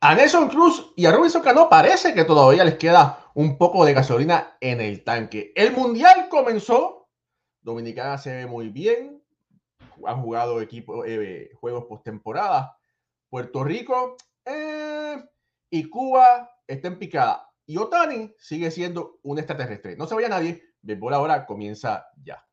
A Nelson Cruz y a Robinson Cano parece que todavía les queda un poco de gasolina en el tanque. El mundial comenzó. Dominicana se ve muy bien. Han jugado equipo, eh, juegos postemporada. Puerto Rico eh, y Cuba está en picada. Y Otani sigue siendo un extraterrestre. No se vaya nadie. Béisbol ahora comienza ya.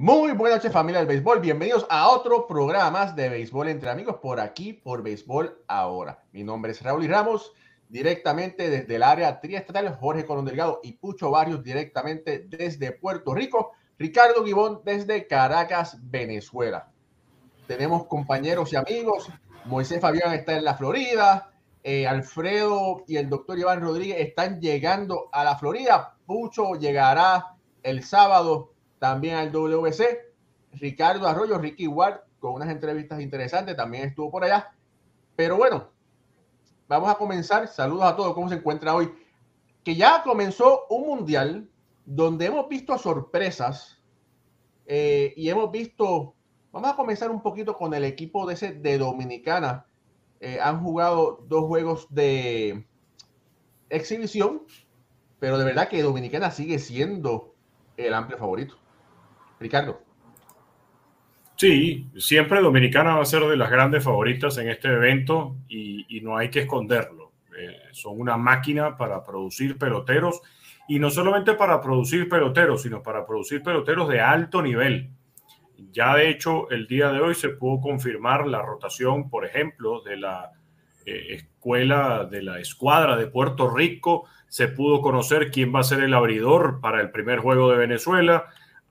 Muy buenas noches familia del béisbol, bienvenidos a otro programa más de béisbol entre amigos por aquí, por béisbol ahora. Mi nombre es Raúl y Ramos, directamente desde el área triestatal, Jorge Colón Delgado y Pucho Barrios directamente desde Puerto Rico, Ricardo Gibón desde Caracas, Venezuela. Tenemos compañeros y amigos, Moisés Fabián está en la Florida, eh, Alfredo y el doctor Iván Rodríguez están llegando a la Florida, Pucho llegará el sábado también al WC. Ricardo Arroyo, Ricky Ward, con unas entrevistas interesantes, también estuvo por allá. Pero bueno, vamos a comenzar. Saludos a todos, ¿cómo se encuentra hoy? Que ya comenzó un mundial donde hemos visto sorpresas eh, y hemos visto, vamos a comenzar un poquito con el equipo de, ese, de Dominicana. Eh, han jugado dos juegos de exhibición, pero de verdad que Dominicana sigue siendo el amplio favorito. Ricardo. Sí, siempre Dominicana va a ser de las grandes favoritas en este evento y, no hay que esconderlo. Eh, son una máquina para producir peloteros y no solamente para producir peloteros, sino para producir peloteros de alto nivel. Ya de hecho, el día de hoy se pudo confirmar la rotación, por ejemplo, de la eh, escuela, de la escuadra de Puerto Rico. Se pudo conocer quién va a ser el abridor para el primer juego de Venezuela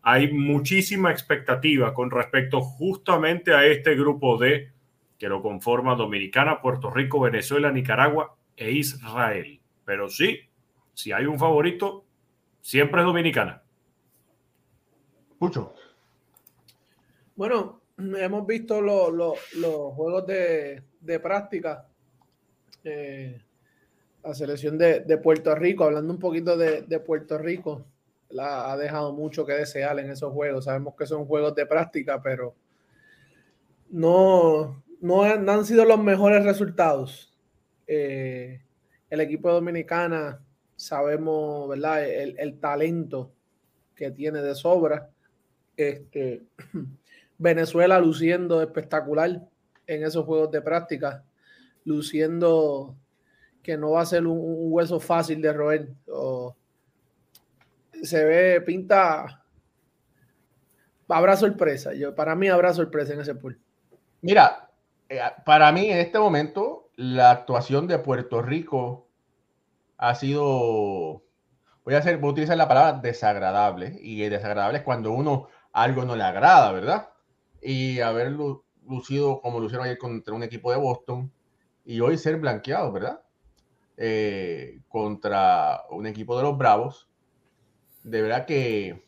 hay muchísima expectativa con respecto justamente a este grupo de que lo conforma Dominicana, Puerto Rico, Venezuela, Nicaragua e Israel. Pero sí, si hay un favorito, siempre es Dominicana. Mucho. Bueno, hemos visto los juegos de, práctica. Eh, la selección de, Puerto Rico, hablando un poquito de Puerto Rico, la, ha dejado mucho que desear en esos juegos. Sabemos que son juegos de práctica, pero no, no, han, sido los mejores resultados. Eh, el equipo dominicana, sabemos, ¿verdad? El, talento que tiene de sobra. Este, Venezuela luciendo espectacular en esos juegos de práctica, luciendo que no va a ser un, hueso fácil de roer. Se ve, pinta. Habrá sorpresa. Yo, para mí habrá sorpresa en ese pool. Mira, eh, para mí en este momento, la actuación de Puerto Rico ha sido. Voy a, hacer, voy a utilizar la palabra desagradable. Y desagradable es cuando uno algo no le agrada, ¿verdad? Y haber lucido como lucieron ayer contra un equipo de Boston y hoy ser blanqueado, ¿verdad? Eh, contra un equipo de los Bravos de verdad que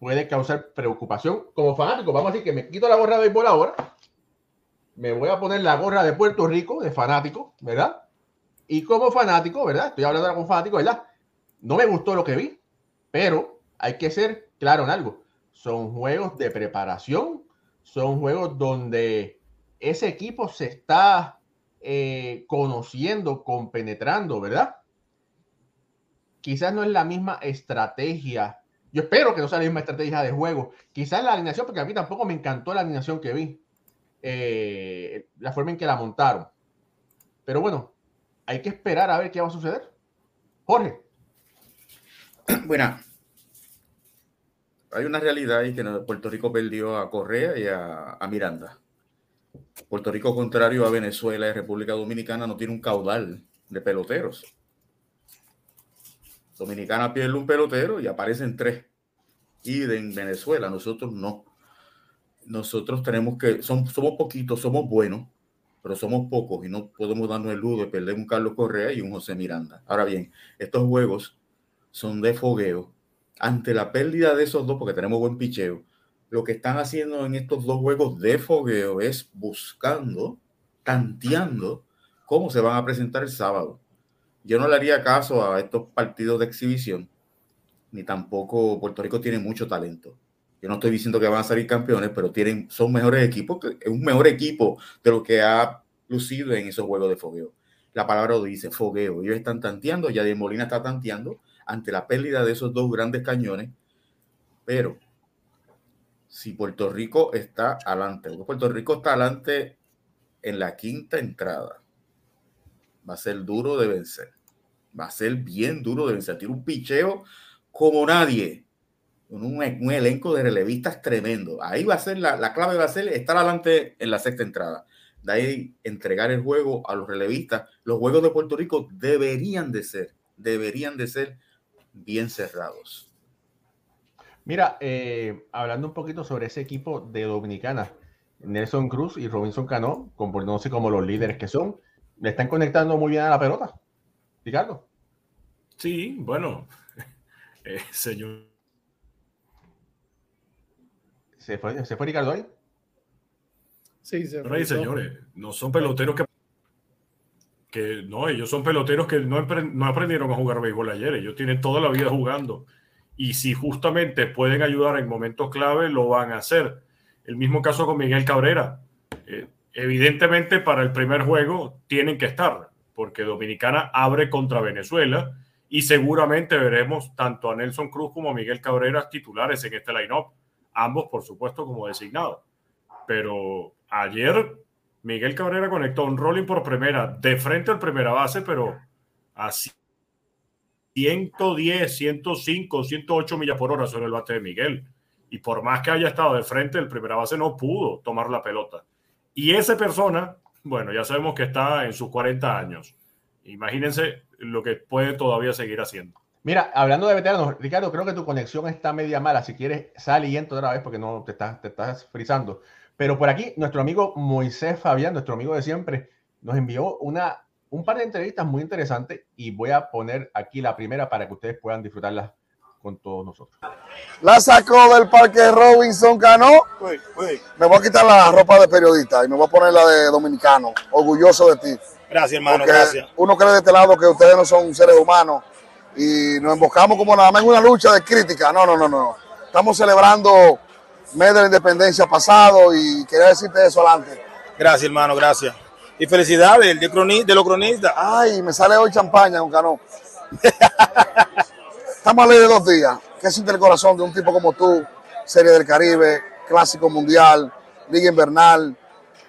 puede causar preocupación como fanático. Vamos a decir que me quito la gorra de béisbol ahora. Me voy a poner la gorra de Puerto Rico, de fanático, ¿verdad? Y como fanático, ¿verdad? Estoy hablando como fanático, ¿verdad? No me gustó lo que vi, pero hay que ser claro en algo. Son juegos de preparación, son juegos donde ese equipo se está eh, conociendo, compenetrando, ¿verdad? Quizás no es la misma estrategia. Yo espero que no sea la misma estrategia de juego. Quizás la alineación, porque a mí tampoco me encantó la alineación que vi. Eh, la forma en que la montaron. Pero bueno, hay que esperar a ver qué va a suceder. Jorge. Bueno, hay una realidad y que Puerto Rico perdió a Correa y a, a, Miranda. Puerto Rico, contrario a Venezuela y República Dominicana, no tiene un caudal de peloteros. Dominicana pierde un pelotero y aparecen tres. y en Venezuela. Nosotros no. Nosotros tenemos que, somos poquitos, somos buenos, pero somos pocos y no podemos darnos el lujo de perder un Carlos Correa y un José Miranda. Ahora bien, estos juegos son de fogueo. Ante la pérdida de esos dos, porque tenemos buen picheo, lo que están haciendo en estos dos juegos de fogueo es buscando, tanteando cómo se van a presentar el sábado. Yo no le haría caso a estos partidos de exhibición, ni tampoco Puerto Rico tiene mucho talento. Yo no estoy diciendo que van a salir campeones, pero tienen, son mejores equipos, es un mejor equipo de lo que ha lucido en esos juegos de fogueo. La palabra lo dice, fogueo. Ellos están tanteando, ya de Molina está tanteando ante la pérdida de esos dos grandes cañones, pero si Puerto Rico está adelante, Puerto Rico está adelante en la quinta entrada, va a ser duro de vencer. Va a ser bien duro de vencer. Tiene un picheo como nadie. Un, un, elenco de relevistas tremendo. Ahí va a ser la, la, clave, va a ser estar adelante en la sexta entrada. De ahí entregar el juego a los relevistas. Los juegos de Puerto Rico deberían de ser, deberían de ser bien cerrados. Mira, eh, hablando un poquito sobre ese equipo de Dominicana, Nelson Cruz y Robinson Cano, comportándose como los líderes que son, le están conectando muy bien a la pelota. Ricardo. Sí, bueno, eh, señor. ¿Se fue, ¿Se fue Ricardo ahí? Sí, se fue. señores, no son peloteros que que no, ellos son peloteros que no, no, aprendieron a jugar béisbol ayer, ellos tienen toda la vida jugando. Y si justamente pueden ayudar en momentos clave, lo van a hacer. El mismo caso con Miguel Cabrera. Eh, evidentemente para el primer juego tienen que estar, porque Dominicana abre contra Venezuela y seguramente veremos tanto a Nelson Cruz como a Miguel Cabrera titulares en este line-up, ambos por supuesto como designados. Pero ayer Miguel Cabrera conectó un rolling por primera de frente al primera base, pero a 110, 105, 108 millas por hora sobre el bate de Miguel. Y por más que haya estado de frente, el primera base no pudo tomar la pelota. Y esa persona, bueno, ya sabemos que está en sus 40 años. Imagínense lo que puede todavía seguir haciendo. Mira, hablando de veteranos, Ricardo, creo que tu conexión está media mala. Si quieres, sal y entra otra vez porque no te estás, te estás frizando. Pero por aquí, nuestro amigo Moisés Fabián, nuestro amigo de siempre, nos envió una, un par de entrevistas muy interesantes y voy a poner aquí la primera para que ustedes puedan disfrutarlas con todos nosotros. La sacó del parque Robinson Cano. Me voy a quitar la ropa de periodista y me voy a poner la de dominicano. Orgulloso de ti. Gracias, hermano. gracias. Uno cree de este lado que ustedes no son seres humanos y nos embocamos como nada más en una lucha de crítica. No, no, no, no. Estamos celebrando mes de la independencia pasado y quería decirte eso adelante. Gracias, hermano, gracias. Y felicidades de, de los cronistas. Ay, me sale hoy champaña con Cano. Estamos a ley de dos días. ¿Qué siente el corazón de un tipo como tú? Serie del Caribe, Clásico Mundial, Liga Invernal,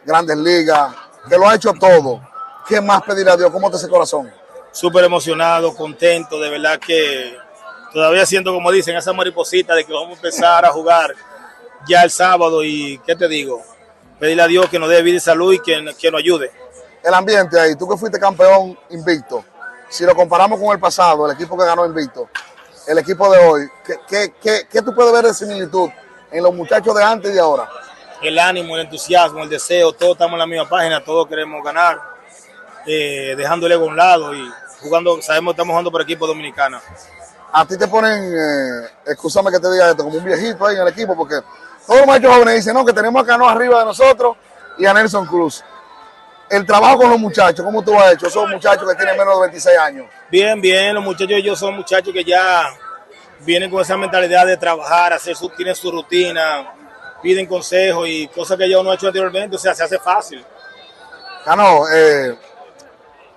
Grandes Ligas, que lo ha hecho todo. ¿Qué más pedirle a Dios? ¿Cómo te ese corazón? Súper emocionado, contento, de verdad que todavía siento, como dicen, esa mariposita de que vamos a empezar a jugar ya el sábado y, ¿qué te digo? Pedirle a Dios que nos dé vida y salud y que, que nos ayude. El ambiente ahí, tú que fuiste campeón invicto, si lo comparamos con el pasado, el equipo que ganó invicto, el equipo de hoy, ¿qué, qué, qué, tú puedes ver de similitud en los muchachos de antes y de ahora? El ánimo, el entusiasmo, el deseo, todos estamos en la misma página, todos queremos ganar, eh, dejando el ego a un lado y jugando, sabemos que estamos jugando por equipo dominicana. A ti te ponen, eh, escúchame que te diga esto, como un viejito ahí en el equipo, porque todos los machos jóvenes dicen, no, que tenemos a Cano arriba de nosotros y a Nelson Cruz. El trabajo con los muchachos, ¿cómo tú has hecho? Esos muchachos que tienen menos de 26 años. Bien, bien, los muchachos ellos son muchachos que ya vienen con esa mentalidad de trabajar, hacer su, tienen su rutina, piden consejos y cosas que yo no he hecho anteriormente, o sea, se hace fácil. Cano, eh,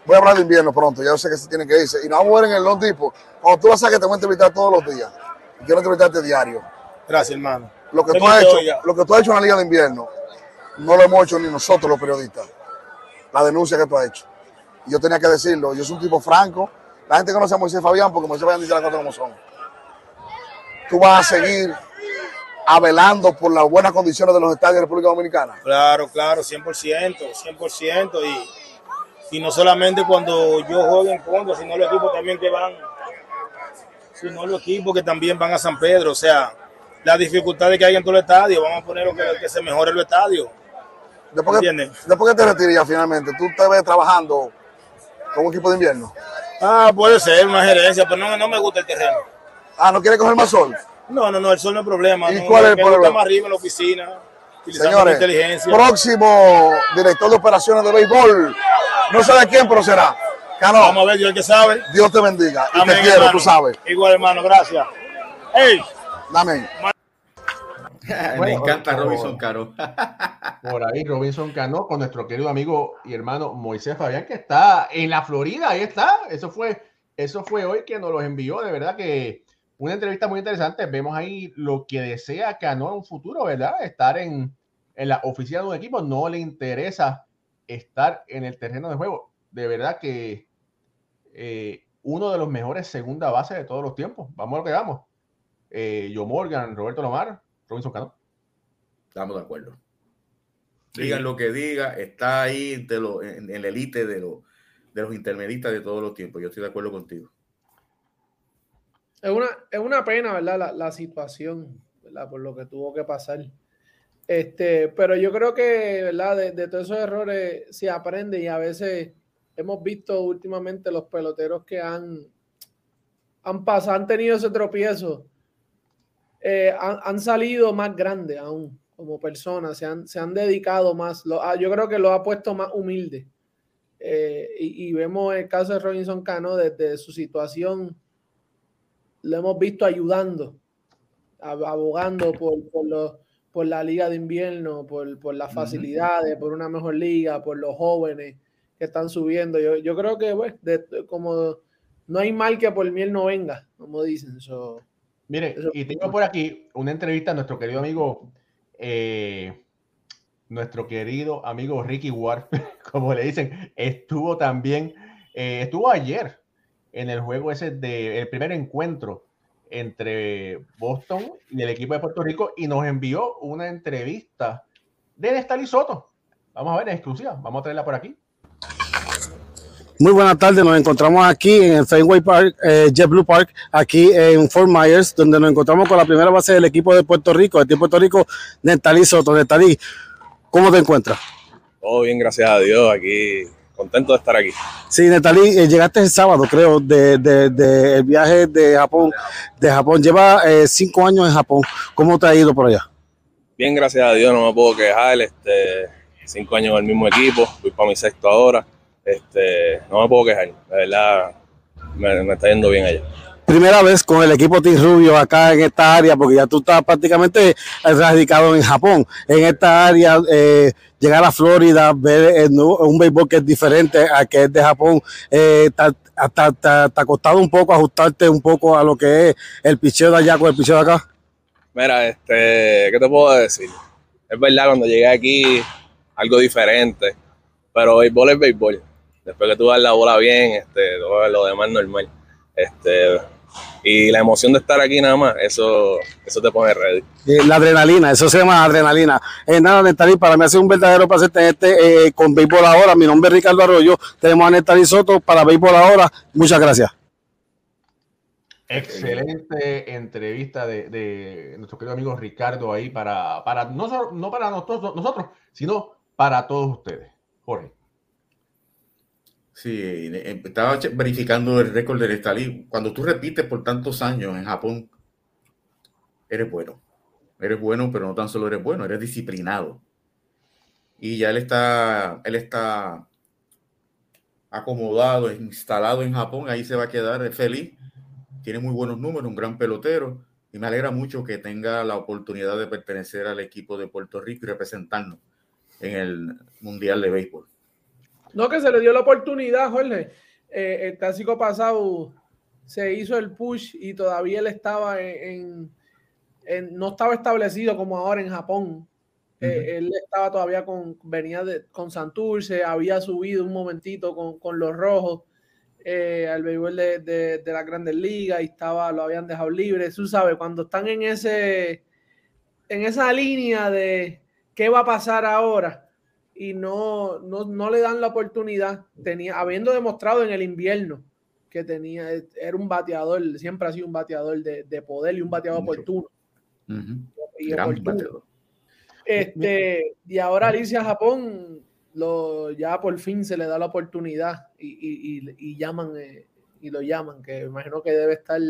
voy a hablar de invierno pronto, ya sé que se tiene que irse. Y nos vamos a ver en el long tipo. Cuando tú vas a que te voy a entrevistar todos los días. Y quiero entrevistarte diario. Gracias, hermano lo que, tú has hecho, lo que tú has hecho en la Liga de Invierno, no lo hemos hecho ni nosotros los periodistas. La denuncia que tú has hecho. Y yo tenía que decirlo, yo soy un tipo franco. La gente conoce a Moisés Fabián porque Moisés Fabián dice las cosas como son. Tú vas a seguir avelando por las buenas condiciones de los estadios de República Dominicana. Claro, claro, 100%, 100%. Y, y no solamente cuando yo juego en contra, sino los equipos también que van, sino los equipos que también van a San Pedro. O sea, las dificultades que hay en todo el estadio. Vamos a poner que, que se mejore el estadio. Después que, después que te retiras finalmente, ¿tú te ves trabajando con un equipo de invierno? Ah, puede ser una gerencia, pero no, no me gusta el terreno. Ah, ¿no quieres coger más sol? No, no, no, el sol no es problema. ¿Y no, cuál es el me problema? más arriba en la oficina, Señores, inteligencia. próximo director de operaciones de béisbol, no sé de quién, pero será. Cano, Vamos a ver, Dios el que sabe. Dios te bendiga y Amén, te quiero, hermano. tú sabes. Igual, hermano, gracias. Hey, Amén. Me Bueno, encanta por- Robinson Caro. Por ahí Robinson Cano con nuestro querido amigo y hermano Moisés Fabián, que está en la Florida, ahí está. Eso fue, eso fue hoy que nos los envió. De verdad que una entrevista muy interesante. Vemos ahí lo que desea Cano en un futuro, ¿verdad? Estar en, en la oficina de un equipo. No le interesa estar en el terreno de juego. De verdad que eh, uno de los mejores segunda base de todos los tiempos. Vamos a lo que vamos. Eh, Joe Morgan, Roberto Lomar, Robinson Cano. Estamos de acuerdo. Sí. Digan lo que diga, está ahí de lo- en, en la élite de, lo- de los intermedistas de todos los tiempos. Yo estoy de acuerdo contigo. Es una, es una pena, ¿verdad? La, la situación, ¿verdad? Por lo que tuvo que pasar. Este, pero yo creo que, ¿verdad? De, de todos esos errores se aprende y a veces hemos visto últimamente los peloteros que han, han pasado, han tenido ese tropiezo, eh, han, han salido más grandes aún como personas, se han, se han dedicado más. Lo- ah, yo creo que lo ha puesto más humilde. Eh, y, y vemos el caso de Robinson Cano desde su situación lo hemos visto ayudando, ab- abogando por, por, los- por la liga de invierno, por, por las facilidades, por una mejor liga, por los jóvenes que están subiendo. Yo, yo creo que, pues, de- como no hay mal que por miel no venga, como dicen. so, Eso- y tengo por aquí una entrevista a nuestro querido amigo, eh, nuestro querido amigo Ricky Ward, como le dicen, estuvo también, eh, estuvo ayer en el juego ese de el primer encuentro entre Boston y el equipo de Puerto Rico y nos envió una entrevista de Nestali Soto. Vamos a ver, en exclusiva, vamos a traerla por aquí. Muy buenas tardes, nos encontramos aquí en el Fenway Park, eh, JetBlue Park, aquí en Fort Myers, donde nos encontramos con la primera base del equipo de Puerto Rico, el equipo de Puerto Rico, Netalí Soto. Netalí, ¿cómo te encuentras? Todo bien, gracias a Dios. Aquí, contento de estar aquí. Sí, Netalí, eh, llegaste el sábado, creo, de, de- de el viaje de Japón. De Japón, lleva eh, cinco años en Japón. ¿Cómo te ha ido por allá? Bien, gracias a Dios, no me puedo quejar. Este, cinco años en el mismo equipo, voy para mi sexto ahora. Este, no me puedo quejar, de verdad, me, me está yendo bien allá. Primera vez con el equipo Team Rubio acá en esta área, porque ya tú estás prácticamente radicado en Japón. En esta área, eh, llegar a Florida, ver un béisbol que es diferente a que es de Japón, eh, te, ha costado un poco ajustarte un poco a lo que es el picheo de allá con el picheo de acá. Mira, este, ¿qué te puedo decir? Es verdad, cuando llegué aquí, algo diferente, pero béisbol es béisbol. Después que tú das la bola bien, este, lo demás normal. Este, y la emoción de estar aquí nada más, eso, eso te pone ready. Eh, la adrenalina, eso se llama adrenalina. Eh, nada, Nestalí, para mí ha sido un verdadero placer tenerte eh, con Béisbol Ahora. Mi nombre es Ricardo Arroyo. Tenemos a Nestalí Soto para Béisbol Ahora. Muchas gracias. Excelente entrevista de, de nuestro querido amigo Ricardo ahí para, para no, solo- no para nosotros, nosotros, sino para todos ustedes. Jorge. Sí, eh, estaba verificando el récord del Estalí. Cuando tú repites por tantos años en Japón, eres bueno. Eres bueno, pero no tan solo eres bueno, eres disciplinado. Y ya él está, él está acomodado, instalado en Japón, ahí se va a quedar feliz. Tiene muy buenos números, un gran pelotero. Y me alegra mucho que tenga la oportunidad de pertenecer al equipo de Puerto Rico y representarnos en el Mundial de Béisbol. No, que se le dio la oportunidad, Jorge. Eh, el clásico pasado se hizo el push y todavía él estaba en, en- en- no estaba establecido como ahora en Japón. Eh, él estaba todavía con, venía de, con Santurce, había subido un momentito con, con los rojos eh, al béisbol de, de, de las grandes ligas y estaba, lo habían dejado libre. Tú sabes, cuando están en ese, en esa línea de qué va a pasar ahora y no, no, no le dan la oportunidad, tenía, habiendo demostrado en el invierno que tenía, era un bateador, siempre ha sido un bateador de, de poder y un bateador Mucho. oportuno. y, este, y ahora Alicia Japón lo, ya por fin se le da la oportunidad y, llaman eh, y lo llaman, que imagino que debe estar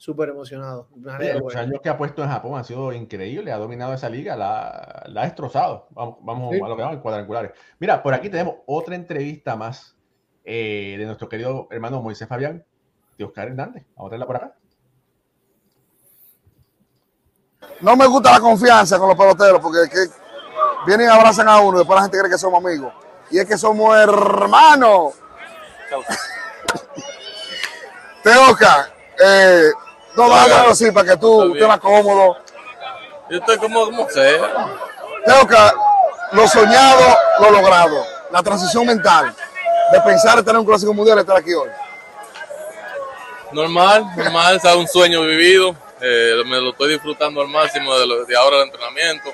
súper emocionado. los años que ha puesto en Japón ha sido increíble, ha dominado esa liga, la, la ha destrozado. Vamos, vamos a lo que vamos en cuadrangulares. Mira, por aquí tenemos otra entrevista más eh, de nuestro querido hermano Moisés Fabián, de Oscar Hernández. Vamos a tenerla por acá. No me gusta la confianza con los peloteros porque que vienen y abrazan a uno y después la gente cree que somos amigos. Y es que somos hermanos. Teoca, eh, no va así para que tú estés más cómodo. Yo estoy como, como sea. Teoca, lo soñado, lo logrado. La transición mental de pensar en tener un clásico mundial y estar aquí hoy. Normal, normal, es un sueño vivido. Eh, me lo estoy disfrutando al máximo de, de ahora del entrenamiento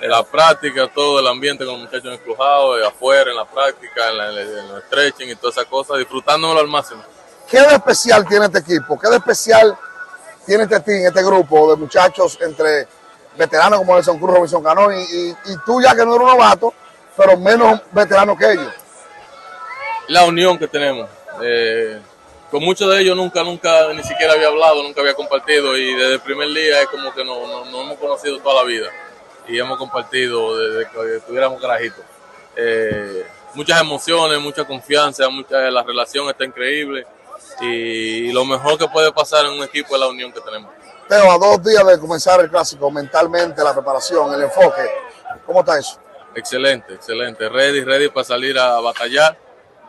de la práctica, todo el ambiente con los muchachos encrujados, afuera, en la práctica, en, el stretching y todas esas cosas, disfrutándomelo al máximo. ¿Qué de especial tiene este equipo? ¿Qué de especial tiene este team, este grupo de muchachos entre veteranos como Nelson Cruz, Robinson Cano y, y, tú ya que no eres un novato, pero menos veterano que ellos? La unión que tenemos. Eh, con muchos de ellos nunca, nunca, ni siquiera había hablado, nunca había compartido y desde el primer día es como que nos no, hemos conocido toda la vida y hemos compartido desde que estuviéramos carajitos. Eh, muchas emociones, mucha confianza, mucha, la relación está increíble y, lo mejor que puede pasar en un equipo es la unión que tenemos. Teo, a dos días de comenzar el clásico, mentalmente, la preparación, el enfoque, ¿cómo está eso? Excelente, excelente. Ready, ready para salir a batallar,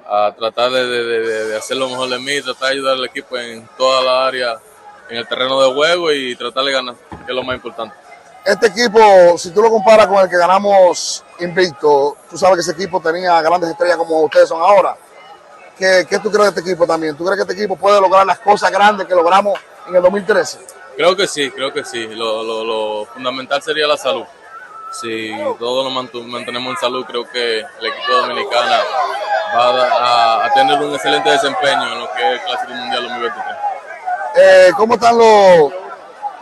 a tratar de, de hacer lo mejor de mí, tratar de ayudar al equipo en toda la área, en el terreno de juego y tratar de ganar, que es lo más importante. Este equipo, si tú lo comparas con el que ganamos invicto, tú sabes que ese equipo tenía grandes estrellas como ustedes son ahora. ¿Qué, ¿Qué, tú crees de este equipo también? ¿Tú crees que este equipo puede lograr las cosas grandes que logramos en el 2013? Creo que sí, creo que sí. Lo, lo, lo fundamental sería la salud. Si todos nos mantenemos en salud, creo que el equipo dominicano va a, a, tener un excelente desempeño en lo que es el Clásico Mundial 2023. Eh, ¿Cómo están los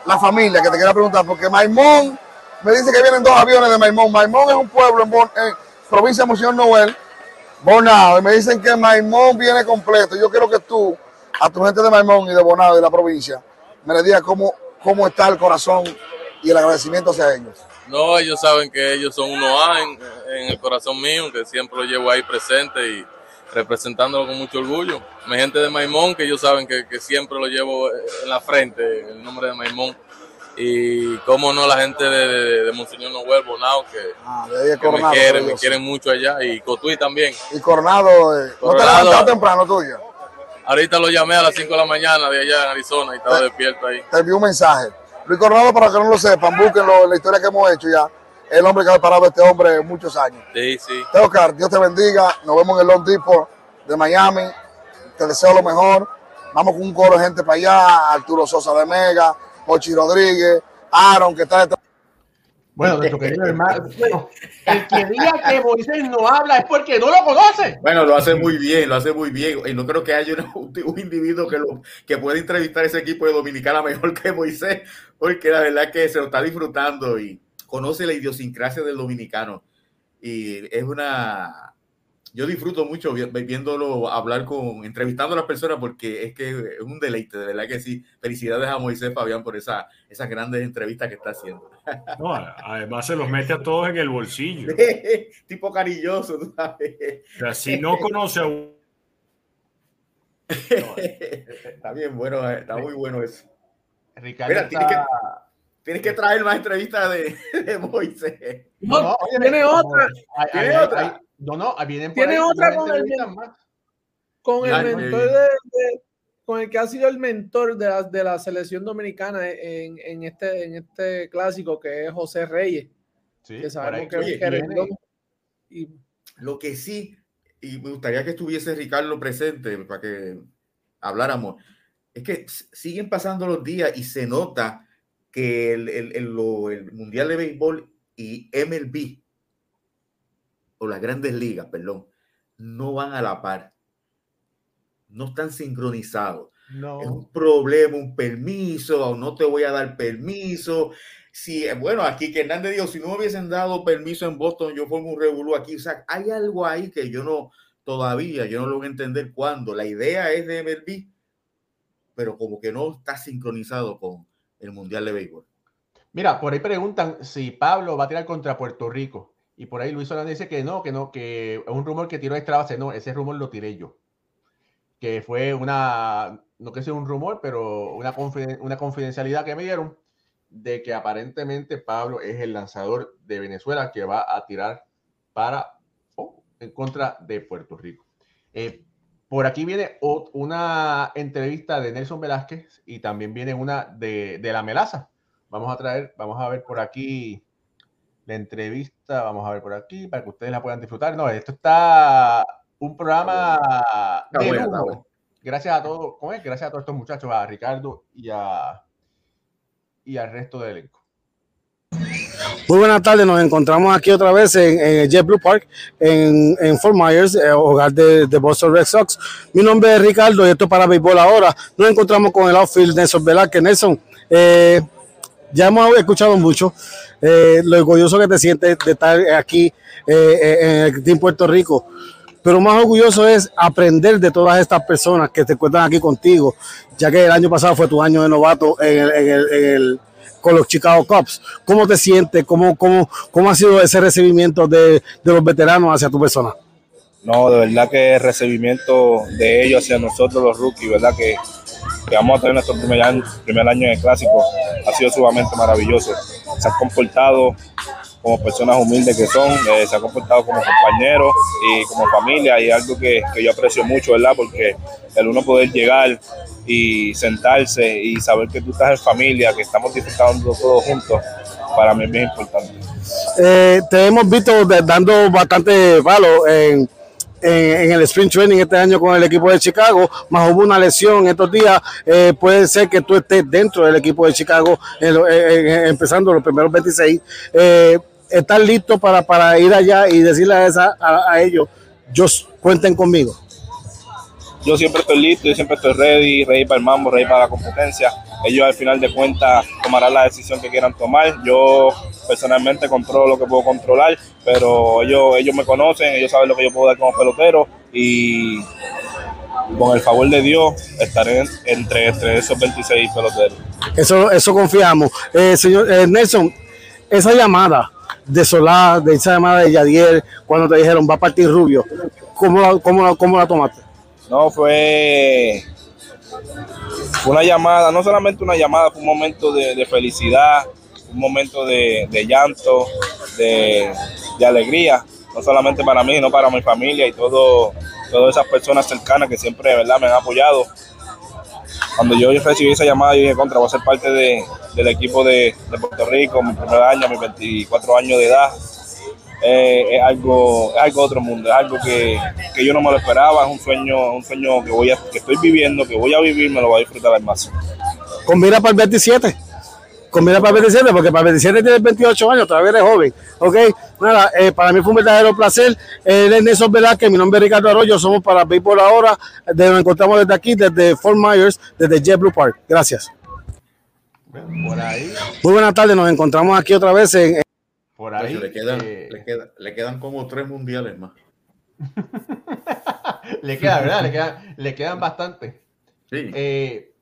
la familia que te quería preguntar, porque Maimón me dice que vienen dos aviones de Maimón. Maimón es un pueblo en, provincia de Monseñor Noel, Bonao, y me dicen que Maimón viene completo. Yo quiero que tú, a tu gente de Maimón y de Bonao y de la provincia, me le digas cómo, cómo está el corazón y el agradecimiento hacia ellos. No, ellos saben que ellos son uno A en, el corazón mío, que siempre lo llevo ahí presente y representándolo con mucho orgullo. Mi gente de Maimón, que ellos saben que, que, siempre lo llevo en la frente, el nombre de Maimón. Y cómo no la gente de, de, de Monseñor Noel Bonao, que, ah, que me quieren, me quieren mucho allá. Y Cotuí también. Y Coronado, eh, ¿no te levantaste temprano tuyo? Ahorita lo llamé a las 5 de la mañana de allá en Arizona y estaba despierto ahí. Te envió un mensaje. Luis Coronado, para que no lo sepan, búsquenlo en la historia que hemos hecho ya el hombre que ha parado a este hombre muchos años. Sí, sí. Teocar, Dios te bendiga. Nos vemos en el Long Depot de Miami. Te deseo lo mejor. Vamos con un coro de gente para allá. Arturo Sosa de Mega, Mochi Rodríguez, Aaron, que está detrás. Bueno, nuestro querido hermano, el que diga que Moisés no habla es porque no lo conoce. Bueno, lo hace muy bien, lo hace muy bien. Y no creo que haya un, un individuo que, lo, que pueda entrevistar a ese equipo de Dominicana mejor que Moisés, porque la verdad es que se lo está disfrutando y, conoce la idiosincrasia del dominicano y es una... Yo disfruto mucho viéndolo hablar con, entrevistando a las personas porque es que es un deleite, de verdad que sí. Felicidades a Moisés Fabián por esa, esas grandes entrevistas que está haciendo. No, además se los mete a todos en el bolsillo. tipo cariñoso, tú sabes. O sea, si no conoce a un... está bien bueno, está muy bueno eso. Ricardo Mira, está... que Tienes que traer más entrevistas de, de Moisés. No, no, tiene otra. ¿Tiene hay, otra? Hay, no, no, vienen Tiene otra con el, con el mentor de, de, con el que ha sido el mentor de la, de la selección dominicana en, en, este, en este clásico, que es José Reyes. Sí, que sabemos que, oye, que y, lo que sí, y me gustaría que estuviese Ricardo presente para que habláramos, es que siguen pasando los días y se nota que el, el, el, el, Mundial de Béisbol y MLB, o las grandes ligas, perdón, no van a la par. No están sincronizados. no. es un problema, un permiso, o no te voy a dar permiso. Si, bueno, aquí que Hernández dijo, si no me hubiesen dado permiso en Boston, yo formo un revolú aquí. O sea, hay algo ahí que yo no, todavía, yo no lo voy a entender cuándo. La idea es de MLB, pero como que no está sincronizado con el Mundial de Béisbol. Mira, por ahí preguntan si Pablo va a tirar contra Puerto Rico. Y por ahí Luis Solano dice que no, que no, que es un rumor que tiró Estrada. No, ese rumor lo tiré yo. Que fue una, no que sea un rumor, pero una, una confidencialidad que me dieron de que aparentemente Pablo es el lanzador de Venezuela que va a tirar para oh, en contra de Puerto Rico. Eh, por aquí viene una entrevista de Nelson Velázquez y también viene una de, de la Melaza. Vamos a traer, vamos a ver por aquí la entrevista, vamos a ver por aquí, para que ustedes la puedan disfrutar. No, esto está un programa de Gracias a todos, ¿cómo es? Gracias a todos estos muchachos, a Ricardo y a y al resto del elenco. Muy buenas tardes, nos encontramos aquí otra vez en, en JetBlue Park, en, en, Fort Myers, eh, hogar de, de, Boston Red Sox. Mi nombre es Ricardo y esto es para béisbol ahora. Nos encontramos con el outfield Nelson Velázquez. Nelson, eh, ya hemos escuchado mucho eh, lo orgulloso que te sientes de estar aquí eh, eh, en Puerto Rico, pero más orgulloso es aprender de todas estas personas que te cuentan aquí contigo, ya que el año pasado fue tu año de novato en el con los Chicago Cubs. ¿Cómo te sientes? ¿Cómo, cómo, cómo ha sido ese recibimiento de, de, los veteranos hacia tu persona? No, de verdad que el recibimiento de ellos hacia nosotros los rookies, ¿verdad? Que que vamos a tener nuestro primer año, primer en el clásico, ha sido sumamente maravilloso. Se han comportado como personas humildes que son, eh, se han comportado como compañeros y como familia y algo que, que, yo aprecio mucho, ¿verdad? Porque el uno poder llegar y sentarse y saber que tú estás en familia, que estamos disfrutando todos juntos, para mí es bien importante. Eh, te hemos visto dando bastante palo en en, el sprint training este año con el equipo de Chicago, más hubo una lesión estos días, eh, puede ser que tú estés dentro del equipo de Chicago empezando los primeros 26. Eh, ¿Estás listo para, para ir allá y decirle a, esa, a, ellos, yo cuenten conmigo? Yo siempre estoy listo, yo siempre estoy ready, ready para el mambo, ready para la competencia. Ellos al final de cuentas tomarán la decisión que quieran tomar. Yo personalmente controlo lo que puedo controlar, pero ellos, ellos me conocen, ellos saben lo que yo puedo dar como pelotero y con el favor de Dios estaré entre, entre esos 26 peloteros. Eso, eso confiamos. Eh, señor eh, Nelson, esa llamada de Solá, de esa llamada de Yadier, cuando te dijeron va a partir Rubio, ¿cómo la, cómo cómo la tomaste? No, fue, una llamada, no solamente una llamada, fue un momento de, de felicidad, un momento de, de llanto, de, de, alegría, no solamente para mí, sino para mi familia y todo, todas esas personas cercanas que siempre ¿verdad? me han apoyado. Cuando yo recibí esa llamada, yo dije, contra, voy a ser parte de, del equipo de, Puerto Rico, mi primer año, mis 24 años de edad. Eh, es algo es algo otro mundo, es algo que, que, yo no me lo esperaba, es un sueño, un sueño que voy a, que estoy viviendo, que voy a vivir, me lo voy a disfrutar al máximo. Con mira para el 27 combina para 27, porque para 27 tiene 28 años, todavía eres joven. Ok, nada, eh, para mí fue un verdadero placer. Él es Nelson Velázquez, mi nombre es Ricardo Arroyo, somos para Béisbol Ahora, de, nos encontramos desde aquí, desde Fort Myers, desde JetBlue Park. Gracias. Por ahí. Muy buenas tardes, nos encontramos aquí otra vez en. Por ahí. Le quedan, eh... le, quedan, le quedan como tres mundiales más. le queda, ¿verdad? Le quedan, le quedan bastante. Sí. Eh,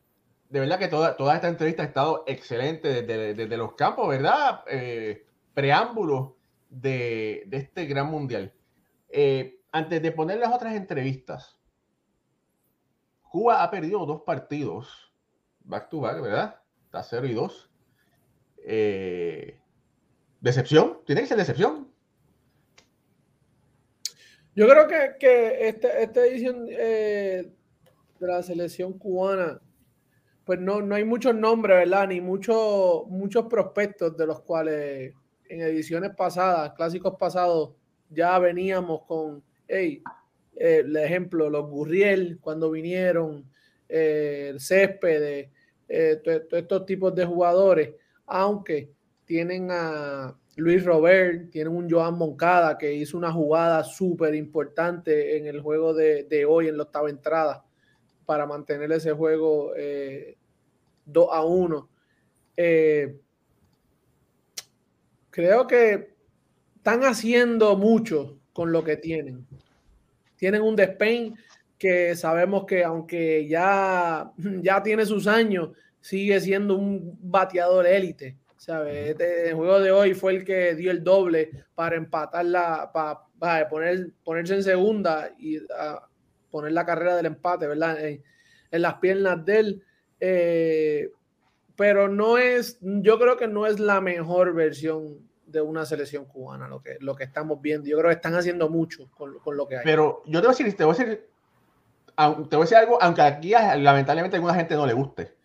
de verdad que toda, toda esta entrevista ha estado excelente desde, desde los campos, ¿verdad? Eh, preámbulos de, de, este gran mundial. Eh, antes de poner las otras entrevistas, Cuba ha perdido dos partidos, back to back, ¿verdad? Está 0 y 2. Eh, ¿Decepción? ¿Tiene que ser decepción? Yo creo que, que esta, esta edición eh, de la selección cubana pues no, no hay muchos nombres, ¿verdad? Ni muchos muchos prospectos de los cuales en ediciones pasadas, clásicos pasados, ya veníamos con, hey, eh, el ejemplo, los Gurriel, cuando vinieron, eh, el Césped, eh, todos estos tipos de jugadores, aunque tienen a Luis Robert, tienen un Joan Moncada que hizo una jugada súper importante en el juego de, de hoy en la octava entrada para mantener ese juego 2 a 1. creo que están haciendo mucho con lo que tienen. Tienen un Despain que sabemos que aunque ya, ya tiene sus años, sigue siendo un bateador élite. ¿Sabes? Este, el juego de hoy fue el que dio el doble para empatarla, para, poner, ponerse en segunda y poner la carrera del empate, ¿verdad? En, las piernas de él. Eh, pero no es, yo creo que no es la mejor versión de una selección cubana lo que, lo que estamos viendo. Yo creo que están haciendo mucho con, lo que hay. Pero yo te voy a decir, te voy a decir, te voy a decir algo, aunque aquí lamentablemente a alguna gente no le guste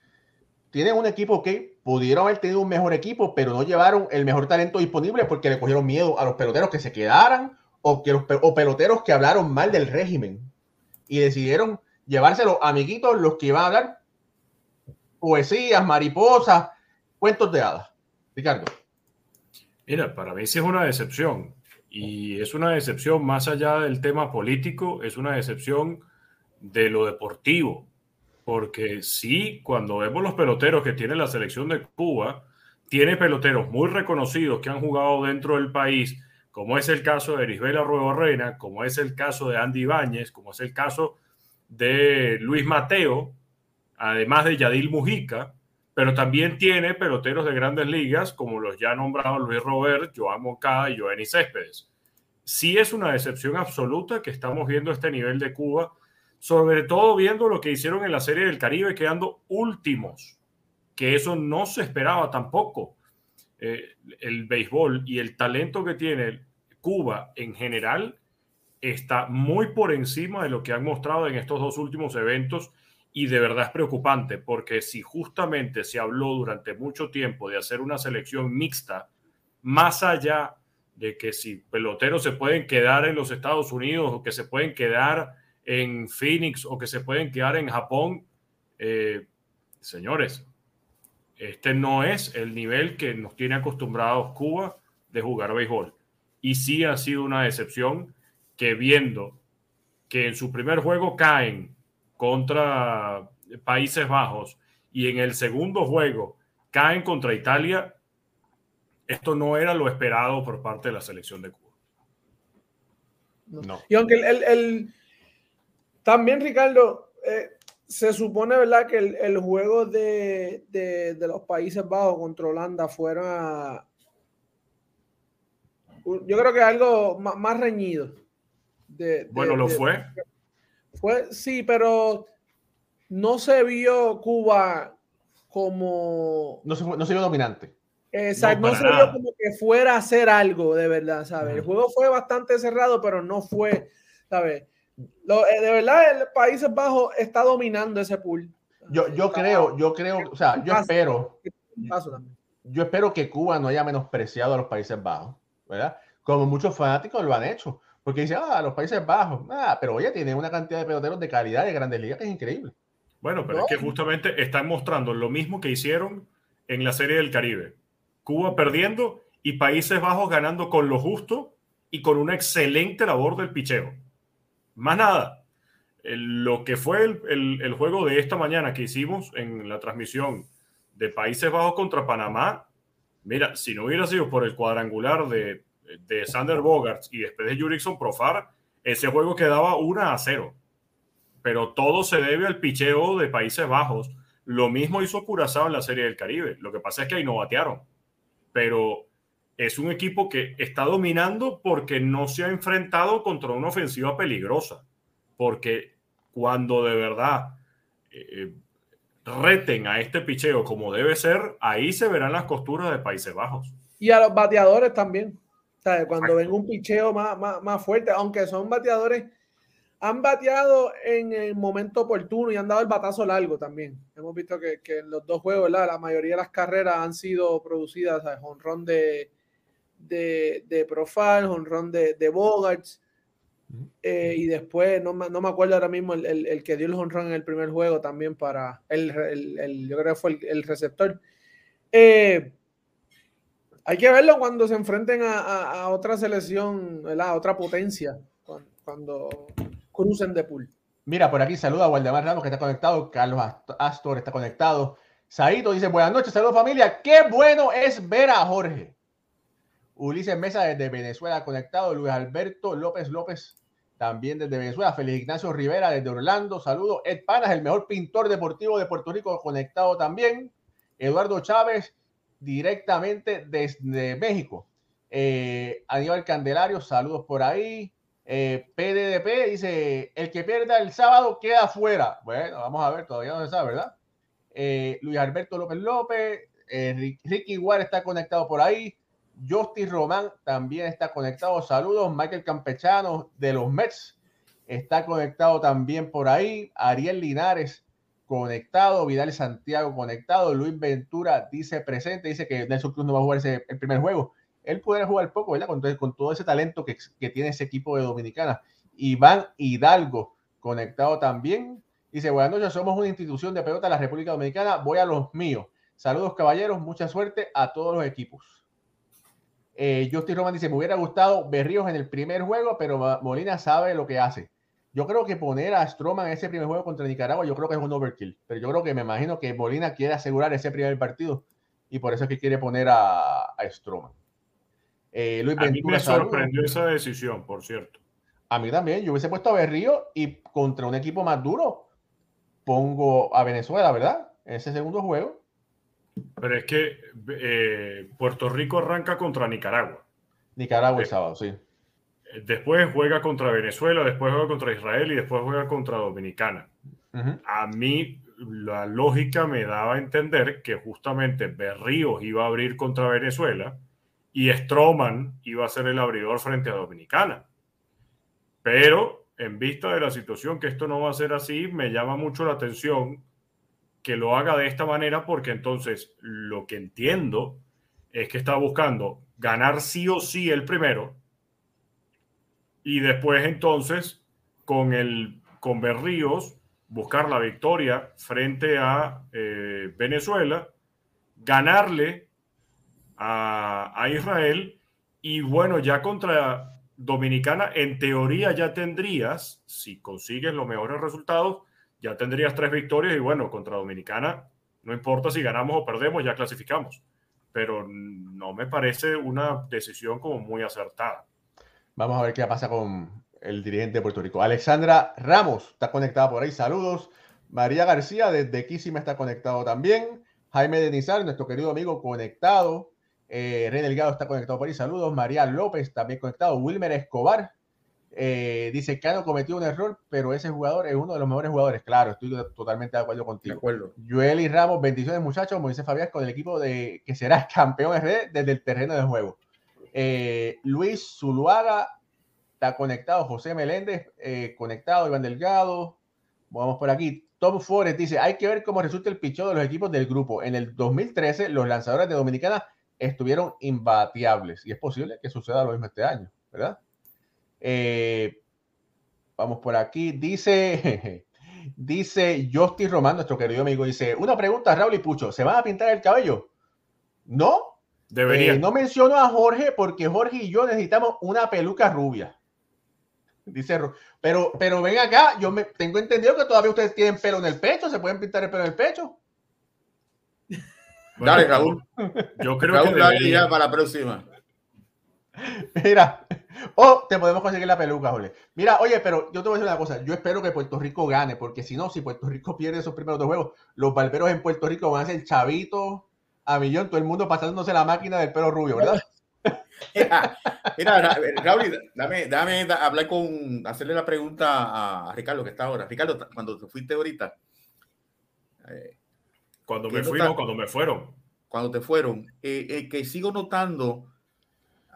tienen un equipo que pudieron haber tenido un mejor equipo, pero no llevaron el mejor talento disponible porque le cogieron miedo a los peloteros que se quedaran o, que los, o peloteros que hablaron mal del régimen y decidieron llevárselo amiguitos los que iban a hablar poesías, mariposas, cuentos de hadas. Ricardo. Mira, para mí sí es una decepción y es una decepción más allá del tema político, es una decepción de lo deportivo porque sí, cuando vemos los peloteros que tiene la selección de Cuba, tiene peloteros muy reconocidos que han jugado dentro del país, como es el caso de Erisbela Ruedo Reina, como es el caso de Andy Ibáñez, como es el caso de Luis Mateo, además de Yadil Mujica, pero también tiene peloteros de grandes ligas, como los ya nombrados Luis Robert, Joan Moncada y Joanny Céspedes. Sí es una decepción absoluta que estamos viendo este nivel de Cuba sobre todo viendo lo que hicieron en la Serie del Caribe, quedando últimos, que eso no se esperaba tampoco. Eh, el béisbol y el talento que tiene Cuba en general está muy por encima de lo que han mostrado en estos dos últimos eventos y de verdad es preocupante porque si justamente se habló durante mucho tiempo de hacer una selección mixta, más allá de que si peloteros se pueden quedar en los Estados Unidos o que se pueden quedar en Phoenix o que se pueden quedar en Japón, eh, señores, este no es el nivel que nos tiene acostumbrados Cuba de jugar béisbol. Y sí ha sido una decepción que viendo que en su primer juego caen contra Países Bajos y en el segundo juego caen contra Italia, esto no era lo esperado por parte de la selección de Cuba. No. Y aunque el también, Ricardo, eh, se supone, ¿verdad?, que el, juego de, los Países Bajos contra Holanda fuera. Yo creo que algo más, reñido. bueno, lo fue. Fue, sí, pero no se vio Cuba como. No se, no se vio dominante. Exacto, no, se vio como que fuera a hacer algo de verdad, ¿sabes? El juego fue bastante cerrado, pero no fue, ¿sabes? Eh, de verdad, el Países Bajos está dominando ese pool. Yo, yo creo, yo creo, o sea, yo espero. Yo espero que Cuba no haya menospreciado a los Países Bajos, ¿verdad? Como muchos fanáticos lo han hecho. Porque dicen, ah, los Países Bajos, ah, pero oye, tiene una cantidad de peloteros de calidad de grandes ligas que es increíble. Bueno, pero es que justamente están mostrando lo mismo que hicieron en la Serie del Caribe. Cuba perdiendo y Países Bajos ganando con lo justo y con una excelente labor del picheo. Más nada. lo que fue el, juego de esta mañana que hicimos en la transmisión de Países Bajos contra Panamá, mira, si no hubiera sido por el cuadrangular de, de Sander Bogarts y después de Jurickson Profar, ese juego quedaba 1 a 0. Pero todo se debe al picheo de Países Bajos. Lo mismo hizo Curazao en la Serie del Caribe. Lo que pasa es que ahí no batearon. Pero es un equipo que está dominando porque no se ha enfrentado contra una ofensiva peligrosa. Porque cuando de verdad eh, reten a este picheo como debe ser, ahí se verán las costuras de Países Bajos. Y a los bateadores también. cuando venga un picheo más, más, fuerte, aunque son bateadores, han bateado en el momento oportuno y han dado el batazo largo también. Hemos visto que, en los dos juegos, la mayoría de las carreras han sido producidas, a honrón de, de, de Profile, honrón de, de Bogarts. Eh, y después, no, no, me acuerdo ahora mismo, el, el, que dio el honrón en el primer juego también para el, el yo creo que fue el, receptor. Eh, hay que verlo cuando se enfrenten a, a, otra selección, a otra potencia, cuando, crucen de pool. Mira, por aquí saluda a Waldemar Ramos que está conectado, Carlos Astor está conectado. Saito dice, buenas noches, saludos familia, qué bueno es ver a Jorge. Ulises Mesa desde Venezuela conectado, Luis Alberto López López también desde Venezuela, Félix Ignacio Rivera desde Orlando, saludos. Ed Panas, el mejor pintor deportivo de Puerto Rico conectado también. Eduardo Chávez directamente desde México. Eh, Aníbal Candelario, saludos por ahí. Eh, PDDP dice, el que pierda el sábado queda fuera. Bueno, vamos a ver, todavía no se sabe, ¿verdad? Eh, Luis Alberto López López, eh, Ricky Igual está conectado por ahí. Justin Román también está conectado. Saludos. Michael Campechano de los Mets está conectado también por ahí. Ariel Linares conectado. Vidal Santiago conectado. Luis Ventura dice presente. Dice que Nelson Cruz no va a jugar ese, el primer juego él puede jugar poco, ¿verdad? Con, con todo ese talento que, que, tiene ese equipo de Dominicana. Iván Hidalgo, conectado también. Dice, buenas noches, somos una institución de pelota de la República Dominicana, voy a los míos. Saludos caballeros, mucha suerte a todos los equipos. Eh, Justin Roman dice, me hubiera gustado Berríos en el primer juego, pero Molina sabe lo que hace. Yo creo que poner a Stroman en ese primer juego contra Nicaragua, yo creo que es un overkill. Pero yo creo que me imagino que Molina quiere asegurar ese primer partido y por eso es que quiere poner a, a Stroman. Eh, Luis a mí me sorprendió esa decisión, por cierto. A mí también. Yo hubiese puesto a Berrío y contra un equipo más duro pongo a Venezuela, ¿verdad? En ese segundo juego. Pero es que eh, Puerto Rico arranca contra Nicaragua. Nicaragua el sábado, sí. Después juega contra Venezuela, después juega contra Israel y después juega contra Dominicana. A mí la lógica me daba a entender que justamente Berríos iba a abrir contra Venezuela y Stroman iba a ser el abridor frente a Dominicana. Pero en vista de la situación que esto no va a ser así, me llama mucho la atención que lo haga de esta manera porque entonces lo que entiendo es que está buscando ganar sí o sí el primero y después entonces con el con Berríos buscar la victoria frente a eh, Venezuela, ganarle a, Israel y bueno, ya contra Dominicana, en teoría ya tendrías, si consigues los mejores resultados, ya tendrías tres victorias y bueno, contra Dominicana, no importa si ganamos o perdemos, ya clasificamos. Pero no me parece una decisión como muy acertada. Vamos a ver qué pasa con el dirigente de Puerto Rico. Alexandra Ramos está conectada por ahí, saludos. María García desde me está conectado también. Jaime Denizar, nuestro querido amigo, conectado. Eh, Rey Delgado está conectado por ahí. Saludos. María López también conectado. Wilmer Escobar eh, dice que no cometió un error, pero ese jugador es uno de los mejores jugadores. Claro, estoy totalmente de acuerdo contigo. De acuerdo. Joel y Ramos, bendiciones muchachos. Moisés Fabián con el equipo de que será campeón RD desde el terreno de juego. Eh, Luis Zuluaga está conectado. José Meléndez eh, conectado. Iván Delgado. Vamos por aquí. Tom Forest dice, hay que ver cómo resulta el pichón de los equipos del grupo. En el 2013, los lanzadores de Dominicana estuvieron imbateables y es posible que suceda lo mismo este año, ¿verdad? Eh, vamos por aquí, dice, dice Justin Román, nuestro querido amigo, dice, una pregunta, Raúl y Pucho, ¿se van a pintar el cabello? No, debería. Eh, no menciono a Jorge porque Jorge y yo necesitamos una peluca rubia. Dice, pero, pero ven acá, yo me tengo entendido que todavía ustedes tienen pelo en el pecho, se pueden pintar el pelo en el pecho dale, Raúl. Yo creo que dale ya para la próxima. Mira, o te podemos conseguir la peluca, Jorge. Mira, oye, pero yo te voy a decir una cosa. Yo espero que Puerto Rico gane, porque si no, si Puerto Rico pierde esos primeros dos juegos, los barberos en Puerto Rico van a ser chavitos a millón, todo el mundo pasándose la máquina del pelo rubio, ¿verdad? Mira, Raúl, dame, dame hablar con, hacerle la pregunta a Ricardo que está ahora. Ricardo, cuando te fuiste ahorita, eh, cuando me fui, no, cuando me fueron. Cuando te fueron. Eh, eh, que sigo notando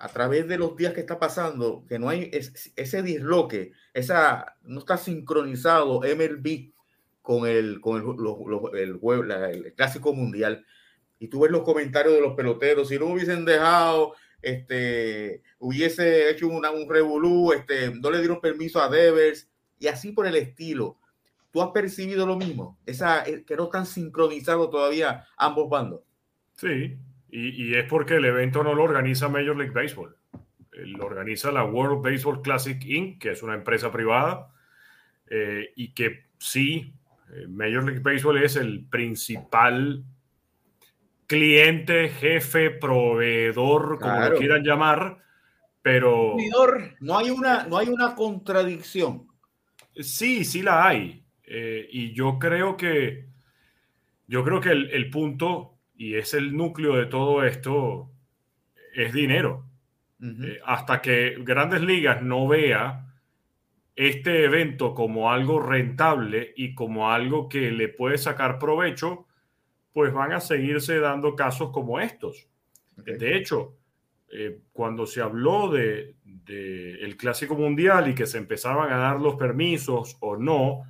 a través de los días que está pasando que no hay ese disloque, esa, no está sincronizado MLB con el, con el, el, clásico mundial. Y tú ves los comentarios de los peloteros, si no hubiesen dejado, este, hubiese hecho una, un revolú, este, no le dieron permiso a Devers, y así por el estilo. ¿Tú has percibido lo mismo? Esa, eh, que no están sincronizados todavía ambos bandos. Sí, y, es porque el evento no lo organiza Major League Baseball. Lo organiza la World Baseball Classic Inc., que es una empresa privada. eh, y que sí, eh, Major League Baseball es el principal cliente, jefe, proveedor, como Claro. lo quieran llamar, pero No hay una, no hay una contradicción. sí, sí la hay. Eh, y yo creo que yo creo que el, el punto, y es el núcleo de todo esto, es dinero. Eh, hasta que Grandes Ligas no vea este evento como algo rentable y como algo que le puede sacar provecho, pues van a seguirse dando casos como estos. De hecho, eh, cuando se habló de, de el Clásico Mundial y que se empezaban a dar los permisos o no,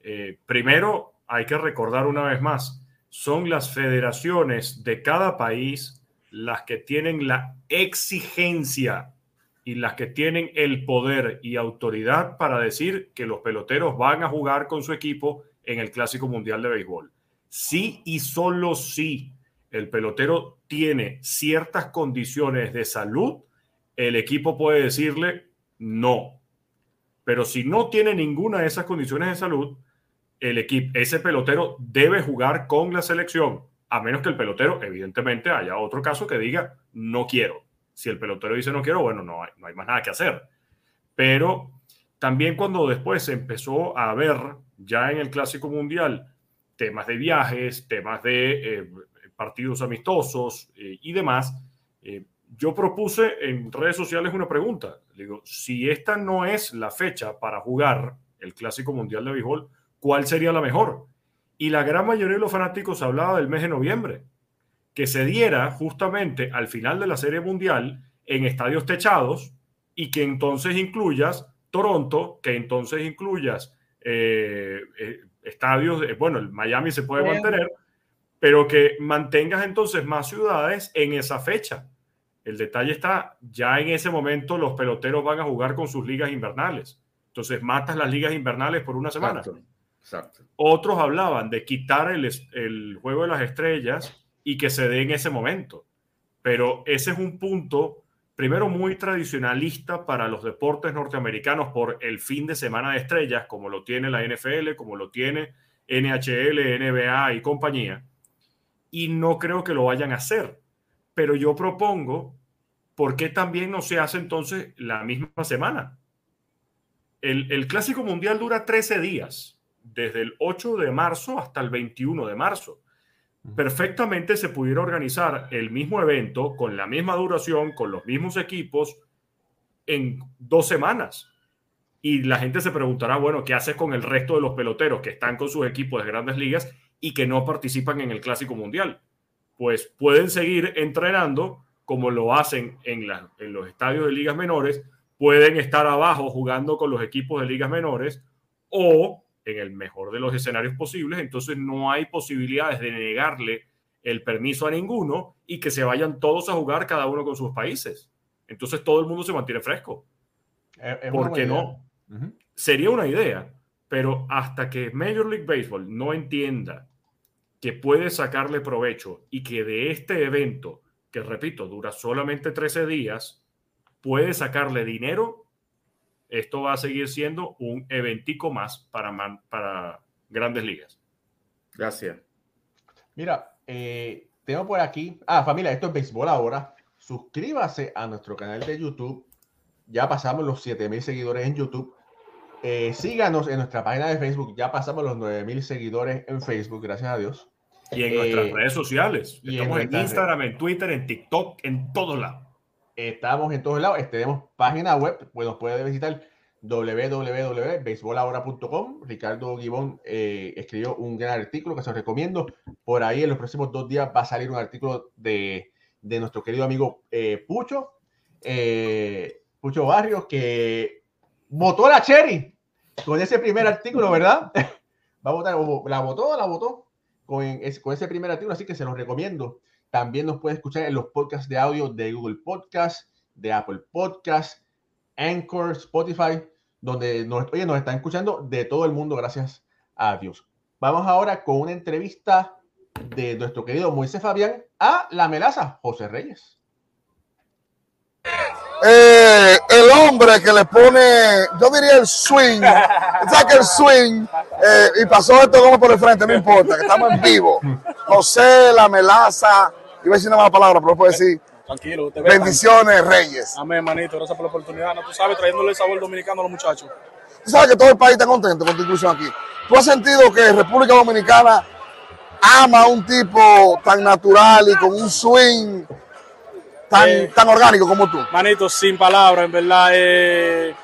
eh, primero hay que recordar una vez más, son las federaciones de cada país las que tienen la exigencia y las que tienen el poder y autoridad para decir que los peloteros van a jugar con su equipo en el Clásico Mundial de Béisbol. Sí y solo si el pelotero tiene ciertas condiciones de salud, el equipo puede decirle no. Pero si no tiene ninguna de esas condiciones de salud, el equipo, ese pelotero debe jugar con la selección, a menos que el pelotero, evidentemente, haya otro caso que diga no quiero. Si el pelotero dice no quiero, bueno, no hay, no hay más nada que hacer. Pero también cuando después se empezó a ver ya en el Clásico Mundial temas de viajes, temas de eh, partidos amistosos eh, y demás, eh, yo propuse en redes sociales una pregunta. Digo, si esta no es la fecha para jugar el Clásico Mundial de Béisbol, ¿cuál sería la mejor? Y la gran mayoría de los fanáticos hablaba del mes de noviembre, que se diera justamente al final de la Serie Mundial en estadios techados y que entonces incluyas Toronto, que entonces incluyas eh, eh, estadios, de- bueno, el Miami se puede mantener, pero que mantengas entonces más ciudades en esa fecha. El detalle está, ya en ese momento los peloteros van a jugar con sus ligas invernales. Entonces matas las ligas invernales por una semana. Exacto. Otros hablaban de quitar el, juego de las estrellas y que se dé en ese momento. Pero ese es un punto, primero, muy tradicionalista para los deportes norteamericanos por el fin de semana de estrellas, como lo tiene la NFL, como lo tiene NHL, NBA y compañía. Y no creo que lo vayan a hacer. Pero yo propongo, ¿por qué también no se hace entonces la misma semana? El, el Clásico Mundial dura 13 días, desde el 8 de marzo hasta el 21 de marzo. Perfectamente se pudiera organizar el mismo evento con la misma duración, con los mismos equipos, en dos semanas. Y la gente se preguntará, bueno, ¿qué haces con el resto de los peloteros que están con sus equipos de grandes ligas y que no participan en el Clásico Mundial? Pues pueden seguir entrenando como lo hacen en, la- en los estadios de ligas menores, pueden estar abajo jugando con los equipos de ligas menores o en el mejor de los escenarios posibles, entonces no hay posibilidades de negarle el permiso a ninguno y que se vayan todos a jugar cada uno con sus países. Entonces todo el mundo se mantiene fresco. Es- es ¿Por qué no? Sería una idea, pero hasta que Major League Baseball no entienda que puede sacarle provecho y que de este evento, que repito, dura solamente 13 días, puede sacarle dinero, esto va a seguir siendo un eventico más para, man- para grandes ligas. Gracias. Mira, eh, tengo por aquí. Ah, familia, esto es béisbol ahora. Suscríbase a nuestro canal de YouTube. Ya pasamos los 7000 seguidores en YouTube. Eh, síganos en nuestra página de Facebook. Ya pasamos los 9000 seguidores en Facebook, gracias a Dios. Y en Eh, nuestras redes sociales. y en Estamos en, nuestras Instagram, en Twitter, en TikTok, en todos lados. Estamos en todos lados. Tenemos página web. Pues nos puede visitar www.beisbolahora.com. Ricardo Gibón eh, escribió un gran artículo que se los recomiendo. Por ahí en los próximos dos días va a salir un artículo de, de nuestro querido amigo eh, Pucho, eh, Pucho Barrios, que votó la Cherry con ese primer artículo, ¿verdad? Va a votar, la votó, la votó con, con ese primer artículo, así que se los recomiendo. También nos puede escuchar en los podcasts de audio de Google Podcast, de Apple Podcast, Anchor, Spotify, donde nos, oye, nos están escuchando de todo el mundo, gracias a Dios. Vamos ahora con una entrevista de nuestro querido Moisés Fabián a la melaza José Reyes. eh, el hombre que le pone, yo diría el swing, ¿sabes que el swing? eh, y pasó esto como por el frente, no importa, que estamos en vivo. José, la melaza, iba a decir una mala palabra, pero puedo decir. Tranquilo, te. Bendiciones, Reyes. Amén, manito. Gracias por la oportunidad. No, tú sabes, trayéndole el sabor dominicano a los muchachos. Tú sabes que todo el país está contento con tu inclusión aquí. ¿Tú has sentido que República Dominicana ama a un tipo tan natural y con un swing tan, Eh, tan orgánico como tú? Manito, sin palabras, en verdad. eh,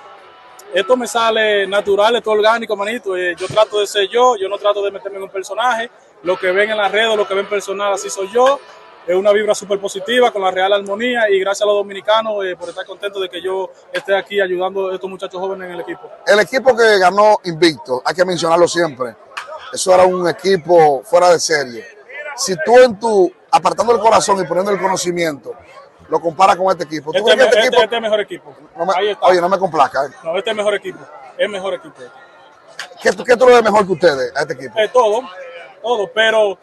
esto me sale natural, esto es orgánico, manito. eh, yo trato de ser yo, yo no trato de meterme en un personaje. Lo que ven en las redes, lo que ven personal, así soy yo. Es una vibra súper positiva con la Real Armonía y gracias a los dominicanos eh, por estar contentos de que yo esté aquí ayudando a estos muchachos jóvenes en el equipo. El equipo que ganó invicto, hay que mencionarlo siempre, eso era un equipo fuera de serie. Si tú en tu, apartando el corazón y poniendo el conocimiento, lo comparas con este equipo, ¿tú Este, este este- equipo, este es mejor equipo. no me- Ahí está. oye, no me complazca, ¿eh? No, este es mejor equipo. Es mejor equipo. ¿Qué, qué tú lo ves mejor que ustedes a este equipo? Eh, todo, todo, pero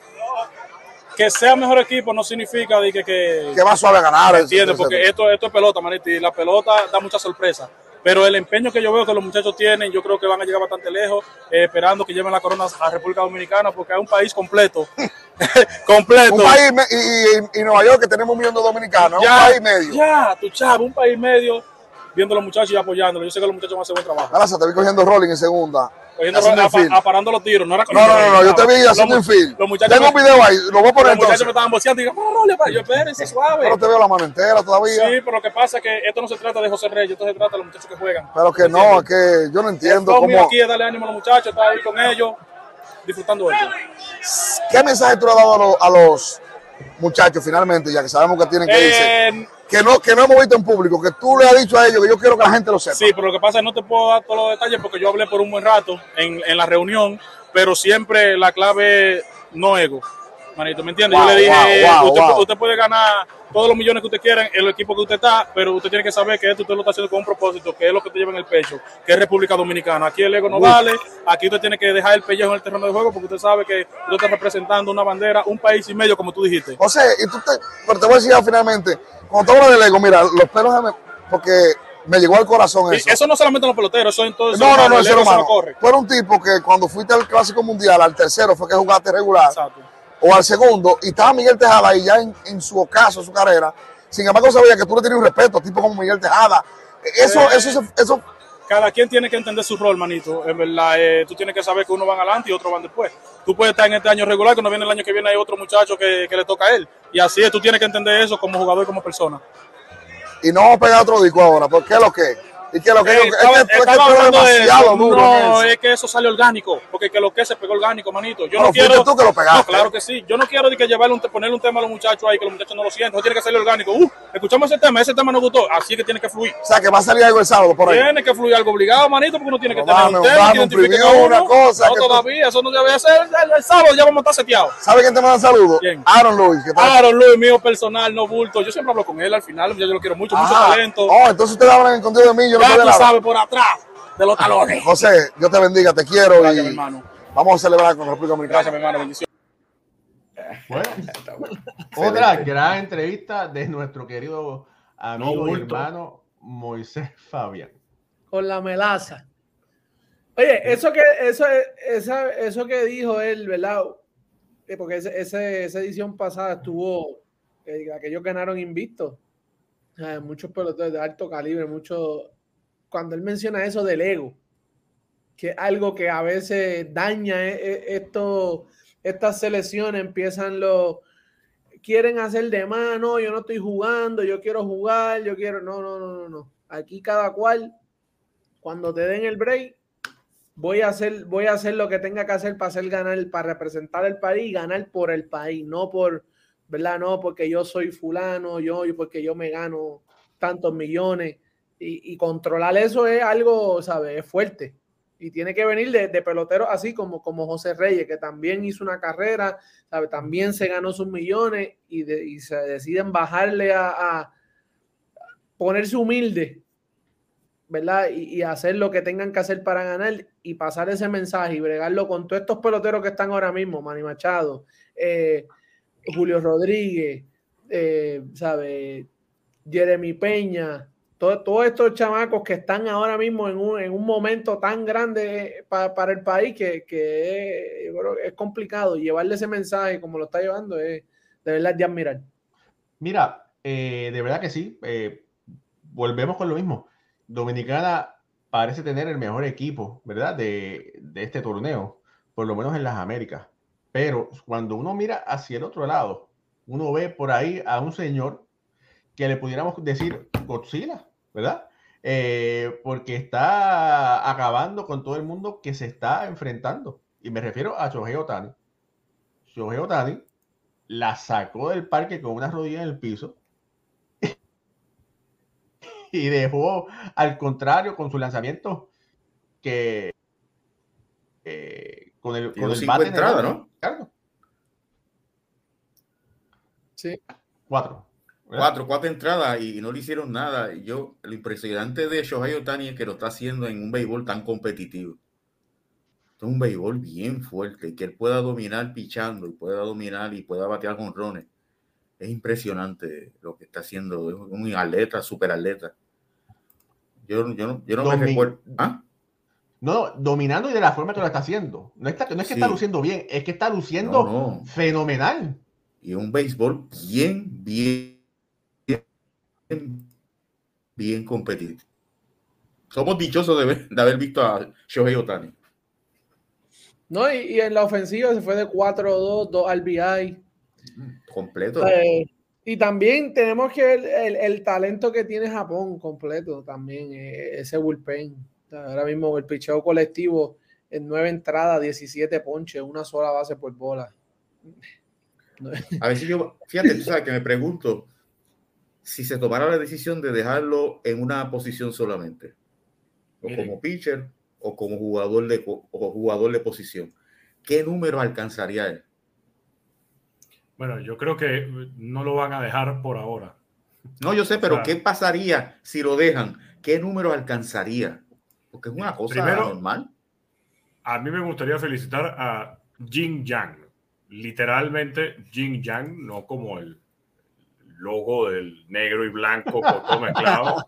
que sea mejor equipo no significa de que, que, Que va suave a ganar. Etcétera. Porque esto, esto es pelota, manito, y la pelota da mucha sorpresa. Pero el empeño que yo veo que los muchachos tienen, yo creo que van a llegar bastante lejos, eh, esperando que lleven la corona a República Dominicana, porque es un país completo. completo. Un país y, y- y Nueva York que tenemos un millón de dominicanos, un país medio. Ya, tu chavo, un país medio, viendo a los muchachos y apoyándolos. Yo sé que los muchachos van a hacer buen trabajo. Gracias, te vi cogiendo rolling en segunda. Apa- infield. aparando los tiros. No, era No, no, no, yo te vi haciendo. Los muchachos Tengo un video ahí, lo voy a poner Los muchachos entonces. me estaban boceando y digo, "No, no, no, yo espérense, suave. Pero te veo la mano entera todavía. Sí, pero lo que pasa es que esto no se trata de José Reyes, esto se trata de los muchachos que juegan. Pero que no, es que yo no entiendo cómo. aquí es darle ánimo a los muchachos, estar ahí con ellos, disfrutando de ellos. ¿Qué mensaje tú le has dado a los, a los muchachos finalmente, ya que sabemos que tienen que irse? Que no, que no hemos visto en público, que tú le has dicho a ellos que yo quiero que la gente lo sepa. sí, pero lo que pasa es que no te puedo dar todos los detalles porque yo hablé por un buen rato en, en la reunión, pero siempre la clave no ego. Manito, ¿me entiendes? Wow, yo le dije, wow, wow, usted, puede ganar todos los millones que usted quiera en el equipo que usted está, pero usted tiene que saber que esto usted lo está haciendo con un propósito, que es lo que te lleva en el pecho, que es República Dominicana. Aquí el ego no Uf. vale, aquí usted tiene que dejar el pellejo en el terreno de juego porque usted sabe que usted está representando una bandera, un país y medio, como tú dijiste. José, y tú te, pero te voy a decir ya finalmente, cuando tú hablas del ego, mira, los pelos, me- porque me llegó al corazón Y eso. eso no solamente en los peloteros, eso en todo el No, no, no, el ser humano. corre. Tú eres un tipo que cuando fuiste al Clásico Mundial, al tercero fue que jugaste regular, Exacto. o al segundo, y estaba Miguel Tejada ahí ya en, en su ocaso, su carrera. Sin embargo, sabía que tú le tenías un respeto a tipos como Miguel Tejada. Eso, Eh. eso, eso, eso, cada quien tiene que entender su rol, manito. En verdad, eh, tú tienes que saber que uno van adelante y otros van después. Tú puedes estar en este año regular, cuando viene el año que viene hay otro muchacho que, le toca a él. Y así es, tú tienes que entender eso como jugador y como persona. y no vamos pegar otro disco ahora, porque es lo que. ¿Y qué es lo que? Eh, es que, estaba- es que de duro No, es que eso sale orgánico, porque que lo que se pegó orgánico, manito. Yo Bueno, no quiero. tú que lo pegaste. No, claro que sí. Yo no quiero de que llevarle un, ponerle un tema a los muchachos ahí que los muchachos no lo sienten. Eso tiene que salir orgánico. Uh, escuchamos ese tema, ese tema nos gustó. Así que tiene que fluir. O sea, que va a salir algo el sábado por ahí. Tiene que fluir algo obligado, manito, porque uno tiene que No, tener dame- un tema que un preview, una cosa No, que tú- todavía, eso no debe ser. El, el sábado ya vamos a estar seteados. ¿Sabe quién te manda saludos? ¿Quién? Aaron Luis. Que Aaron Luis, mío personal, no bulto. Yo siempre hablo con él al final, yo lo quiero mucho, mucho talento. Oh, entonces ustedes hablan en contigo de mí, yo ya tú sabes, por atrás de los talones. José, Dios te bendiga, te quiero Gracias, mi y hermano. vamos a celebrar con la República Gracias, Dominicana. mi hermano. Bendiciones. Bueno, otra gran entrevista de nuestro querido amigo No, y hermano Moisés Fabián. con la melaza. Oye, eso que, eso, esa, eso que dijo él, ¿verdad? Eh, Porque ese, ese- esa edición pasada estuvo, eh, aquellos ganaron invictos. Eh, muchos peloteros de alto calibre, muchos. Cuando él menciona eso del ego, que es algo que a veces daña eh, eh, esto, estas selecciones, empiezan los. Quieren hacer de más, no, yo no estoy jugando, yo quiero jugar, yo quiero. No, no, no, no, no. Aquí cada cual cuando te den el break, voy a hacer, voy a hacer lo que tenga que hacer para hacer ganar, para representar el país y ganar por el país, no por, ¿verdad? No porque yo soy fulano, yo porque yo me gano tantos millones. Y, y controlar eso es algo, ¿sabes? Es fuerte. Y tiene que venir de, peloteros así como, como José Reyes, que también hizo una carrera, ¿sabe? También se ganó sus millones y, se deciden bajarle a, ponerse humilde ¿verdad? Y, y hacer lo que tengan que hacer para ganar y pasar ese mensaje y bregarlo con todos estos peloteros que están ahora mismo, Manny Machado, eh, Julio Rodríguez, eh, ¿sabe? Jeremy Peña, todos estos chamacos que están ahora mismo en un, en un momento tan grande para el país que, que es, complicado. Llevarle ese mensaje como lo está llevando es de verdad de admirar. Mira, eh, de verdad que sí. Eh, volvemos con lo mismo. Dominicana parece tener el mejor equipo, ¿verdad? De, de este torneo, por lo menos en las Américas. Pero cuando uno mira hacia el otro lado, uno ve por ahí a un señor que le pudiéramos decir Godzilla, ¿verdad? Eh, porque está acabando con todo el mundo que se está enfrentando. Y me refiero a Shohei Otani. Shohei Otani la sacó del parque con una rodilla en el piso y dejó al contrario con su lanzamiento que eh, con el, con el bate entrada, ¿no? Sí. Cuatro. Cuatro, cuatro entradas y no le hicieron nada. Yo, lo impresionante de Shohei Otani es que lo está haciendo en un béisbol tan competitivo. Es un béisbol bien fuerte, que él pueda dominar pichando y pueda dominar y pueda batear con rones. Es impresionante lo que está haciendo. Es un atleta, super atleta. Yo, yo, yo no me recuerdo. ¿Ah? No, dominando y de la forma que lo está haciendo. No, está, no es que está luciendo bien, es que está luciendo fenomenal. Y un béisbol bien, bien, bien, competitivo. Somos dichosos de, de haber visto a Shohei Otani. No, y, en la ofensiva se fue de 4-2, 2 RBI. Completo. Eh, y también tenemos que ver el, talento que tiene Japón completo también, eh, ese bullpen. Ahora mismo el picheo colectivo en nueve entradas, 17 ponches, una sola base por bola. A ver si yo, fíjate, tú sabes que me pregunto si se tomara la decisión de dejarlo en una posición solamente, o como pitcher o como jugador de, o jugador de posición, ¿qué número alcanzaría él? Bueno, yo creo que no lo van a dejar por ahora. No, yo sé, pero ¿qué pasaría si lo dejan? ¿Qué número alcanzaría? Porque es una cosa normal. A mí me gustaría felicitar a Jin Yang. Literalmente Jin Yang, no como el logo del negro y blanco todo mezclado,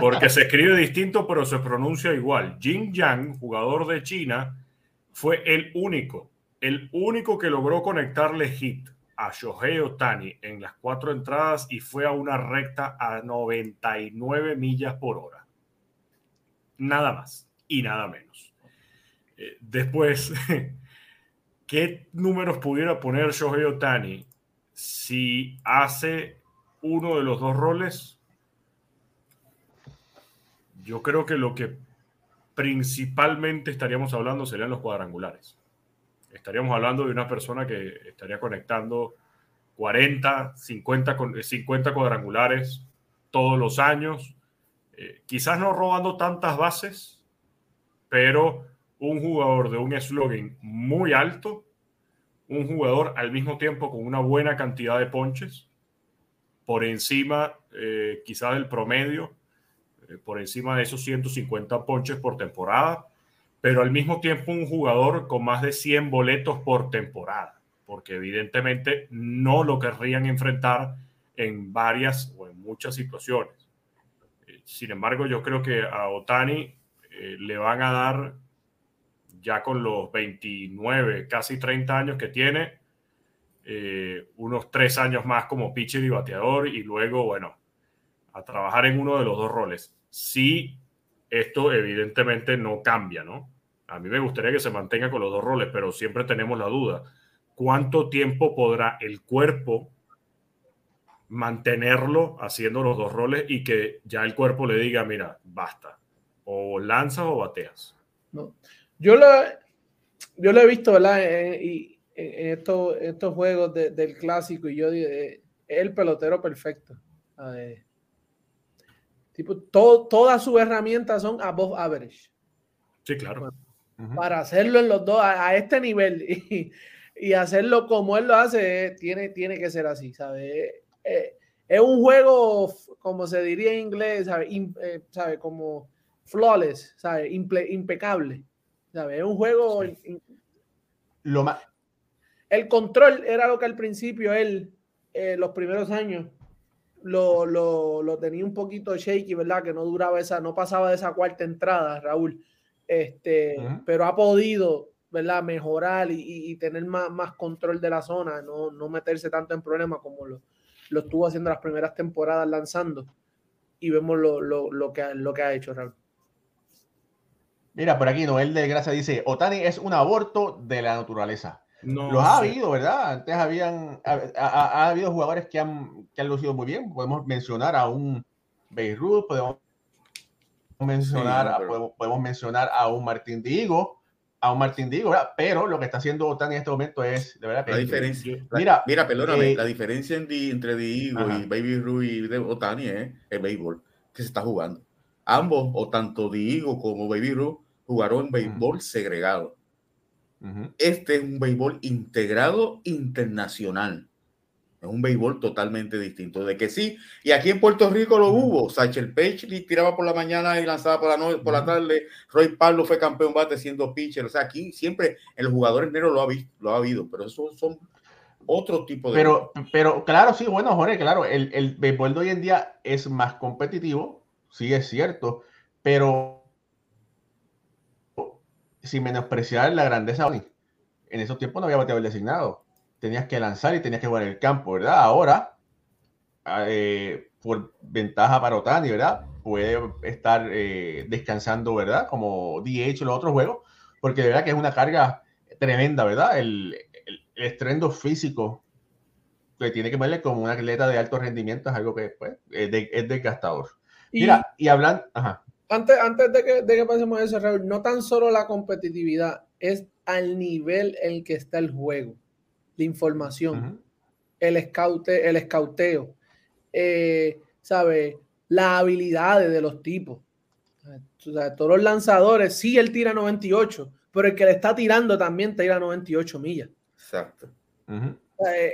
porque se escribe distinto, pero se pronuncia igual. Jin Yang, jugador de China, fue el único, el único que logró conectarle hit a Shohei Otani en las cuatro entradas y fue a una recta a 99 millas por hora. Nada más y nada menos. Eh, después, ¿qué números pudiera poner Shohei Otani si hace uno de los dos roles? Yo creo que lo que principalmente estaríamos hablando serían los cuadrangulares estaríamos hablando de una persona que estaría conectando 40, 50, 50 cuadrangulares todos los años. Eh, quizás no robando tantas bases, pero un jugador de un slogan muy alto, un jugador al mismo tiempo con una buena cantidad de ponches, por encima eh, quizás del promedio, eh, por encima de esos 150 ponches por temporada pero al mismo tiempo un jugador con más de 100 boletos por temporada, porque evidentemente no lo querrían enfrentar en varias o en muchas situaciones. Eh, sin embargo, yo creo que a Otani eh, le van a dar, ya con los 29, casi 30 años que tiene, eh, unos tres años más como pitcher y bateador y luego, bueno, a trabajar en uno de los dos roles. Sí esto evidentemente no cambia, ¿no? A mí me gustaría que se mantenga con los dos roles, pero siempre tenemos la duda. ¿Cuánto tiempo podrá el cuerpo mantenerlo haciendo los dos roles y que ya el cuerpo le diga, mira, basta, o lanzas o bateas? No. Yo, lo, yo lo he visto, ¿verdad? En, estos, estos juegos del clásico y yo digo, eh, el pelotero perfecto. Tipo, todas sus herramientas son above average. Sí, claro. Para hacerlo en los dos a, este nivel y, hacerlo como él lo hace, tiene, tiene que ser así, ¿sabes? Eh, es un juego, como se diría en inglés, ¿sabes? Eh, ¿sabe? Como flawless, ¿sabes? impecable, ¿sabes? Es un juego... Lo más... El control era lo que al principio él, eh, los primeros años, lo, lo, lo, tenía un poquito shaky, ¿verdad? Que no duraba esa, no pasaba de esa cuarta entrada, Raúl. Este, pero ha podido, ¿verdad? Mejorar y, y, tener más, más, control de la zona, no, no meterse tanto en problemas como lo, lo, estuvo haciendo las primeras temporadas lanzando. Y vemos lo, lo, lo, que, lo que ha hecho, Raúl. Mira, por aquí Noel de Gracia dice, Otani es un aborto de la naturaleza. No Los ha habido, ¿verdad? Antes habían, ha, ha, ha, habido jugadores que han, que han lucido muy bien. Podemos mencionar a un Beirut, podemos mencionar, sí, pero... podemos, podemos, mencionar a un Martín Digo, a un Martín Digo, ¿verdad? Pero lo que está haciendo Otani en este momento es, de verdad, la diferencia. Mira, mira, perdóname, eh, la diferencia en di, entre Digo ajá. y Baby Ruth y Otani es el béisbol que se está jugando. Ambos, o tanto Digo como Baby Ruth, jugaron béisbol uh -huh. segregado. Uh -huh. Este es un béisbol integrado internacional. Es un béisbol totalmente distinto. De que sí, y aquí en Puerto Rico lo uh -huh. hubo. Satchel Page tiraba por la mañana y lanzaba por la, noche, por la tarde. Roy Pablo fue campeón bate siendo pitcher. O sea, aquí siempre el jugador negro lo ha, visto, lo ha habido, pero eso son otro tipo de. Pero, pero claro, sí, bueno, Jorge, claro, el, el béisbol de hoy en día es más competitivo, sí es cierto, pero sin menospreciar la grandeza de En esos tiempos no había bateador designado. Tenías que lanzar y tenías que jugar en el campo, ¿verdad? Ahora, eh, por ventaja para Otani, ¿verdad? Puede estar eh, descansando, ¿verdad? Como DH en los otros juegos, porque de verdad que es una carga tremenda, ¿verdad? El, el, el estrendo físico que tiene que verle como un atleta de alto rendimiento es algo que pues, es, de, es desgastador. Mira, y, y hablan, ajá antes, antes de, que, de que pasemos a eso, Raúl, no tan solo la competitividad, es al nivel en el que está el juego, la información, uh -huh. el, escaute, el escauteo, eh, ¿sabe? Las habilidades de los tipos. O sea, todos los lanzadores, sí, él tira 98, pero el que le está tirando también tira 98 millas. Exacto. Uh -huh. eh,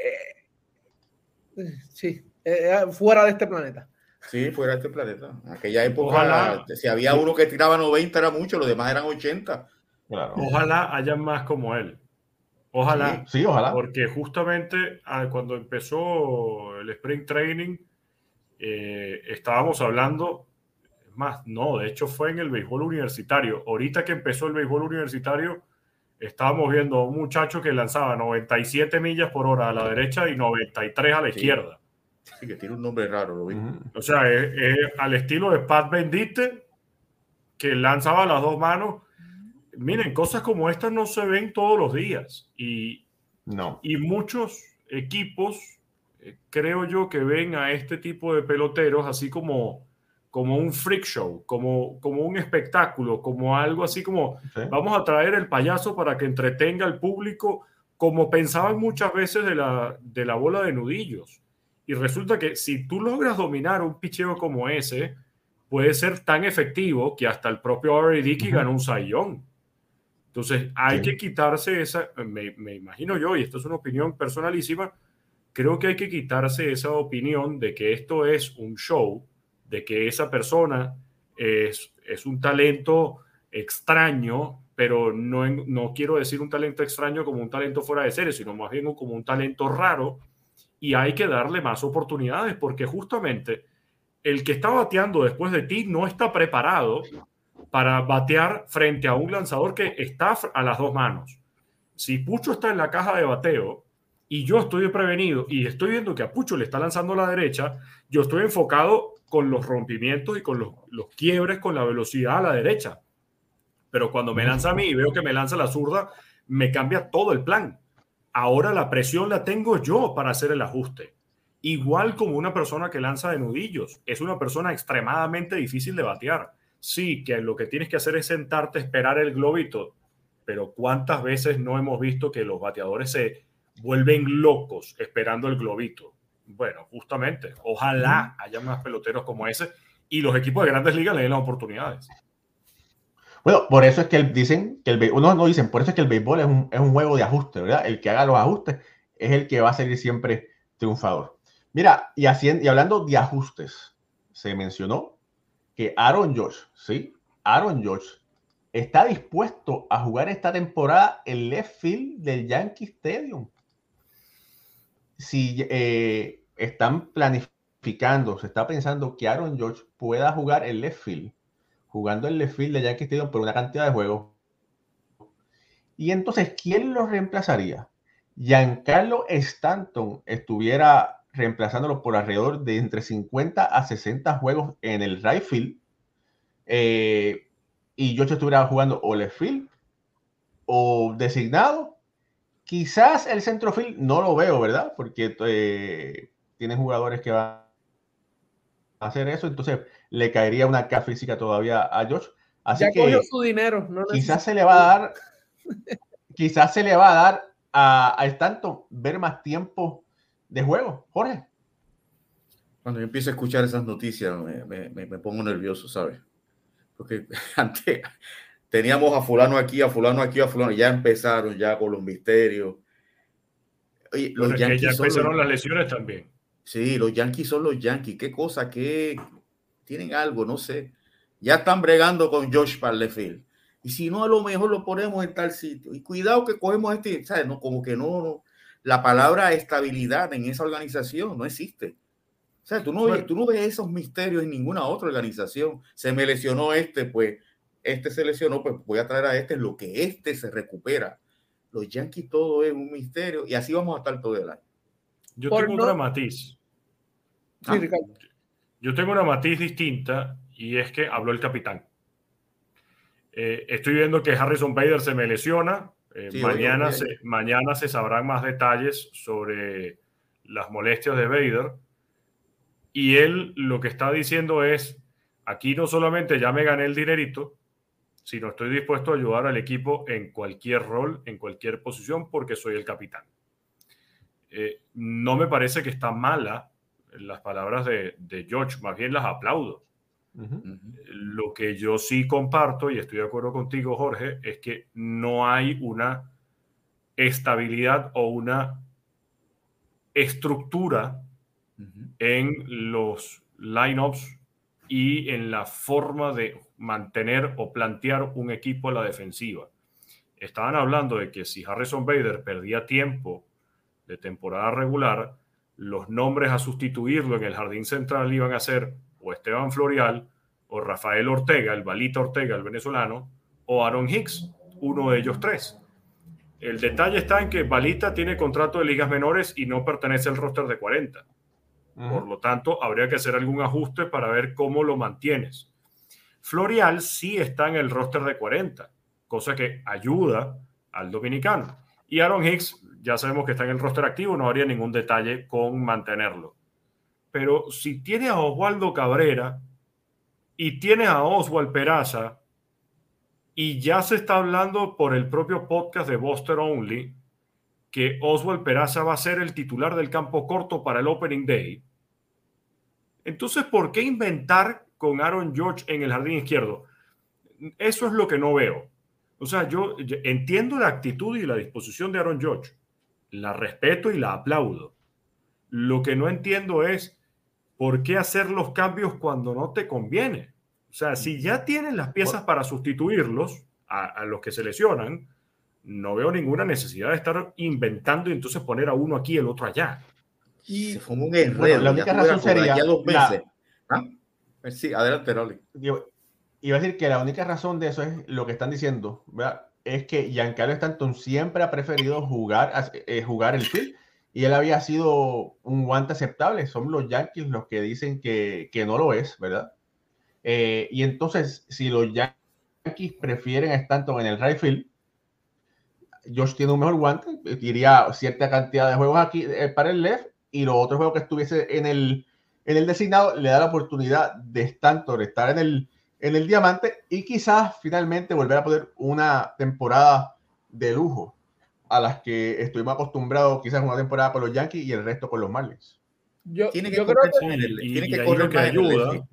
eh, sí, eh, fuera de este planeta. Sí, fuera de este planeta. En aquella época, Ojalá. si había uno que tiraba 90 era mucho, los demás eran 80. Claro. Ojalá haya más como él. Ojalá. Sí, sí, ojalá. Porque justamente ah, cuando empezó el Spring Training, eh, estábamos hablando, más, no, de hecho fue en el béisbol universitario. Ahorita que empezó el béisbol universitario, estábamos viendo a un muchacho que lanzaba 97 millas por hora a la derecha y 93 a la sí. izquierda. Sí, que tiene un nombre raro, lo vi. O sea, es, es, al estilo de Pat Bendite, que lanzaba las dos manos. Miren, cosas como estas no se ven todos los días. Y, no. y muchos equipos, eh, creo yo, que ven a este tipo de peloteros así como, como un freak show, como, como un espectáculo, como algo así como sí. vamos a traer el payaso para que entretenga al público, como pensaban muchas veces de la, de la bola de nudillos y resulta que si tú logras dominar un picheo como ese, puede ser tan efectivo que hasta el propio R.A. Dickey uh -huh. ganó un sayón. Entonces hay sí. que quitarse esa, me, me, imagino yo, y esto es una opinión personalísima, creo que hay que quitarse esa opinión de que esto es un show, de que esa persona es, es un talento extraño, pero no, no quiero decir un talento extraño como un talento fuera de serie, sino más bien como un talento raro y hay que darle más oportunidades porque justamente el que está bateando después de ti no está preparado para batear frente a un lanzador que está a las dos manos. Si Pucho está en la caja de bateo y yo estoy prevenido y estoy viendo que a Pucho le está lanzando a la derecha, yo estoy enfocado con los rompimientos y con los, los quiebres con la velocidad a la derecha. Pero cuando me lanza a mí y veo que me lanza la zurda, me cambia todo el plan ahora la presión la tengo yo para hacer el ajuste. Igual como una persona que lanza de nudillos, es una persona extremadamente difícil de batear. Sí, que lo que tienes que hacer es sentarte, esperar el globito, pero ¿cuántas veces no hemos visto que los bateadores se vuelven locos esperando el globito? Bueno, justamente, ojalá haya más peloteros como ese y los equipos de grandes ligas le den las oportunidades. Bueno, por eso es que dicen que el uno no dicen, por eso es que el béisbol es un, es un juego de ajuste, ¿verdad? El que haga los ajustes es el que va a salir siempre triunfador. Mira, y, haciendo, y hablando de ajustes, se mencionó que Aaron George, ¿sí? Aaron George está dispuesto a jugar esta temporada en left field del Yankee Stadium. Si eh, están planificando planificando, se está pensando que Aaron George pueda jugar el left field, jugando el left field de Yankee Stadium por una cantidad de juegos. Y entonces, ¿quién lo reemplazaría? Giancarlo Stanton estuviera reemplazándolo por alrededor de entre 50 a 60 juegos en el right field. Eh, y George estuviera jugando o left field o designado. Quizás el centrofield no lo veo, ¿verdad? Porque eh, tiene jugadores que van hacer eso, entonces le caería una K física todavía a George. Así ya que cogió su dinero. No quizás se le va a dar, quizás se le va a dar a, a Stanton ver más tiempo de juego. Jorge. Cuando yo empiezo a escuchar esas noticias me, me, me pongo nervioso, ¿sabes? Porque antes teníamos a fulano aquí, a fulano aquí, a fulano, ya empezaron ya con los misterios. Oye, los Yankees ya empezaron los... las lesiones también. Sí, los Yankees son los Yankees. ¿Qué cosa? ¿Qué? Tienen algo, no sé. Ya están bregando con Josh Parlefield. Y si no, a lo mejor lo ponemos en tal sitio. Y cuidado que cogemos este, ¿sabes? No, como que no, no. La palabra estabilidad en esa organización no existe. O sea, tú no, bueno. tú no ves esos misterios en ninguna otra organización. Se me lesionó este, pues este se lesionó, pues voy a traer a este, lo que este se recupera. Los Yankees todo es un misterio y así vamos a estar todo el año. Yo Por tengo no... una matiz. Sí, ah. Yo tengo una matiz distinta y es que habló el capitán. Eh, estoy viendo que Harrison Bader se me lesiona. Eh, sí, mañana. Se, mañana se sabrán más detalles sobre las molestias de Bader. Y él lo que está diciendo es, aquí no solamente ya me gané el dinerito, sino estoy dispuesto a ayudar al equipo en cualquier rol, en cualquier posición, porque soy el capitán. Eh, no me parece que está mala las palabras de, de George, más bien las aplaudo. Uh -huh. Lo que yo sí comparto, y estoy de acuerdo contigo, Jorge, es que no hay una estabilidad o una estructura uh -huh. en los lineups y en la forma de mantener o plantear un equipo a la defensiva. Estaban hablando de que si Harrison Bader perdía tiempo de temporada regular, los nombres a sustituirlo en el jardín central iban a ser o Esteban Florial o Rafael Ortega, el Balita Ortega, el venezolano, o Aaron Hicks, uno de ellos tres. El detalle está en que Balita tiene contrato de ligas menores y no pertenece al roster de 40. Uh -huh. Por lo tanto, habría que hacer algún ajuste para ver cómo lo mantienes. Florial sí está en el roster de 40, cosa que ayuda al dominicano. Y Aaron Hicks, ya sabemos que está en el roster activo, no habría ningún detalle con mantenerlo. Pero si tiene a Oswaldo Cabrera y tiene a Oswald Peraza, y ya se está hablando por el propio podcast de Buster Only, que Oswald Peraza va a ser el titular del campo corto para el Opening Day. Entonces, ¿por qué inventar con Aaron George en el jardín izquierdo? Eso es lo que no veo. O sea, yo entiendo la actitud y la disposición de Aaron George. La respeto y la aplaudo. Lo que no entiendo es por qué hacer los cambios cuando no te conviene. O sea, si ya tienen las piezas para sustituirlos a, a los que se lesionan, no veo ninguna necesidad de estar inventando y entonces poner a uno aquí y el otro allá. Y se fue un enredo. Bueno, la única razón sería. Dos veces. La... ¿Ah? Sí, adelante, Rolly. Iba a decir que la única razón de eso es lo que están diciendo, ¿verdad? Es que Giancarlo Stanton siempre ha preferido jugar, eh, jugar el field y él había sido un guante aceptable. Son los Yankees los que dicen que, que no lo es, ¿verdad? Eh, y entonces, si los Yankees prefieren a Stanton en el right field, Josh tiene un mejor guante, iría cierta cantidad de juegos aquí eh, para el left y los otros juegos que estuviese en el, en el designado le da la oportunidad de Stanton estar en el, en el diamante y quizás finalmente volver a poder una temporada de lujo a las que estuvimos acostumbrados quizás una temporada con los Yankees y el resto con los Marlins. Yo, tiene que, yo creo que, el, y, tiene que y correr que ayuda.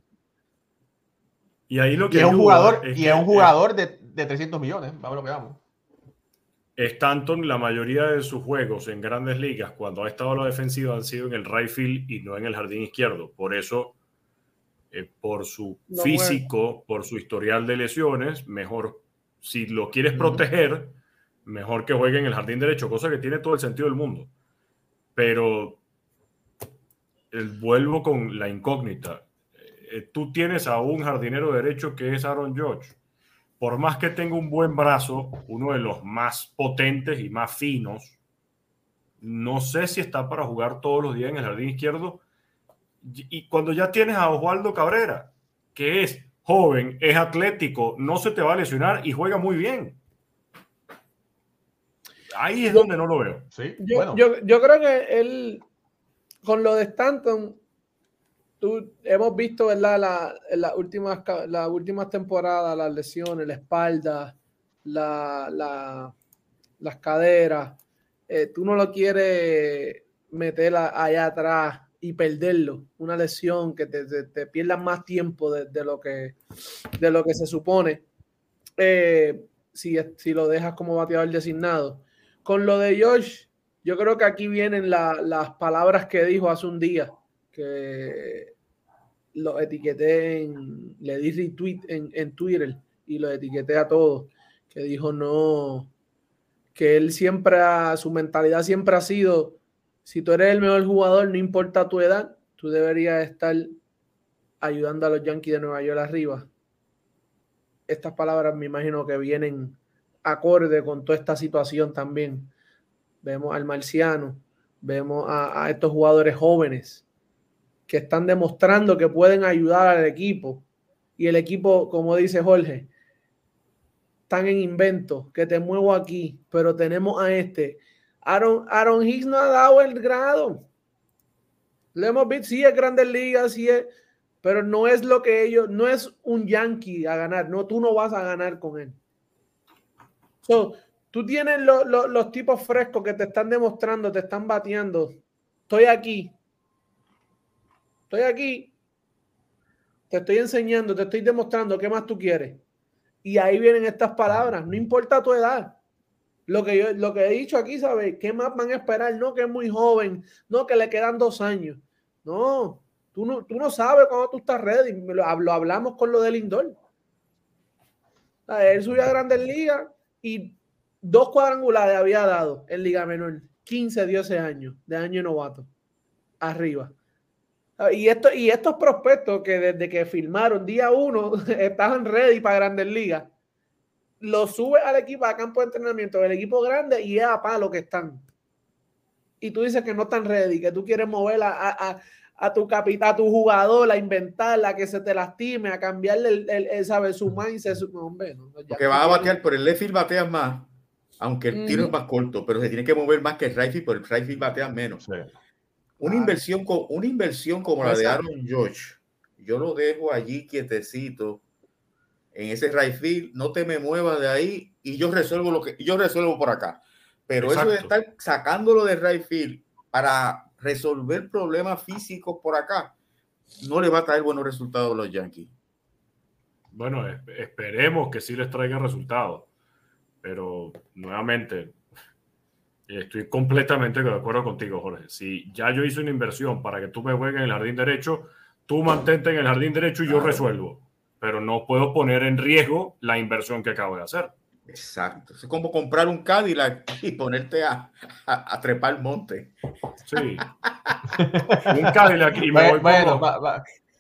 Y ahí lo que y es un jugador, es y es un jugador de, de 300 millones, vamos lo que vamos. Stanton, la mayoría de sus juegos en grandes ligas, cuando ha estado a la defensiva, han sido en el right field y no en el jardín izquierdo. Por eso, eh, por su no, físico, bueno. por su historial de lesiones, mejor, si lo quieres proteger, mejor que juegue en el jardín derecho, cosa que tiene todo el sentido del mundo. Pero el, vuelvo con la incógnita. Eh, tú tienes a un jardinero derecho que es Aaron George. Por más que tenga un buen brazo, uno de los más potentes y más finos, no sé si está para jugar todos los días en el jardín izquierdo. Y cuando ya tienes a Osvaldo Cabrera, que es joven, es atlético, no se te va a lesionar y juega muy bien. Ahí es donde no lo veo. ¿sí? Yo, yo, creo que él, con lo de Stanton, tú, hemos visto ¿verdad? La, las, últimas, las últimas temporadas, las lesiones, la espalda, la, la, las caderas. Eh, tú no lo quieres meter allá atrás y perderlo. Una lesión que te, te, pierdas más tiempo de, lo que, de lo que se supone. Eh, si, si lo dejas como bateador designado. Con lo de Josh, yo creo que aquí vienen las palabras que dijo hace un día, que lo etiqueté en, le di en, en Twitter y lo etiqueté a todos, que dijo no, que él siempre, su mentalidad siempre ha sido, si tú eres el mejor jugador, no importa tu edad, tú deberías estar ayudando a los Yankees de Nueva York arriba. Estas palabras me imagino que vienen acorde con toda esta situación también. Vemos al marciano, vemos a, estos jugadores jóvenes que están demostrando que pueden ayudar al equipo. Y el equipo, como dice Jorge, están en invento, que te muevo aquí, pero tenemos a este. Aaron, Aaron Hicks no ha dado el grado. Le hemos visto, sí es Grandes Ligas, sí es, pero no es lo que ellos, no es un Yankee a ganar, no, tú no vas a ganar con él tú tienes los tipos frescos que te están demostrando, te están bateando. Estoy aquí. Estoy aquí. Te estoy enseñando, te estoy demostrando qué más tú quieres. Y ahí vienen estas palabras. No importa tu edad. Lo que, yo, lo que he dicho aquí, ¿sabes? ¿Qué más van a esperar? No, que es muy joven. No, que le quedan dos años. No, tú no, tú no sabes cuándo tú estás ready. Lo, hablamos con lo del Lindor. Él subió a Grandes Ligas y dos cuadrangulares había dado en Liga Menor, 15 dio ese año, de año novato, arriba. Y, esto, y estos prospectos que desde que firmaron día uno estaban ready para Grandes Ligas, lo sube al equipo, a campo de entrenamiento del equipo grande y es a palo que están. Y tú dices que no están ready, que tú quieres mover a, a, tu capitán, a tu jugador, a inventarla, que se te lastime, a cambiarle el, el, ¿sabes? su mindset. Su, hombre, no, que va a batear, por el left bateas más aunque el tiro es más corto, pero se tiene que mover más que el right pero el right batea menos. Una, inversión, una inversión como la de Aaron George, yo lo dejo allí quietecito en ese right field, no te me muevas de ahí y yo resuelvo lo que yo resuelvo por acá. Pero eso de estar sacándolo de right field para resolver problemas físicos por acá, no le va a traer buenos resultados a los Yankees. Bueno, esperemos que sí les traiga resultados pero nuevamente, estoy completamente de acuerdo contigo, Jorge. Si ya yo hice una inversión para que tú me juegues en el jardín derecho, tú mantente en el jardín derecho y yo resuelvo. Pero no puedo poner en riesgo la inversión que acabo de hacer. Exacto. Es como comprar un Cadillac y ponerte a, a, trepar el monte. Sí. un Cadillac y me voy bueno,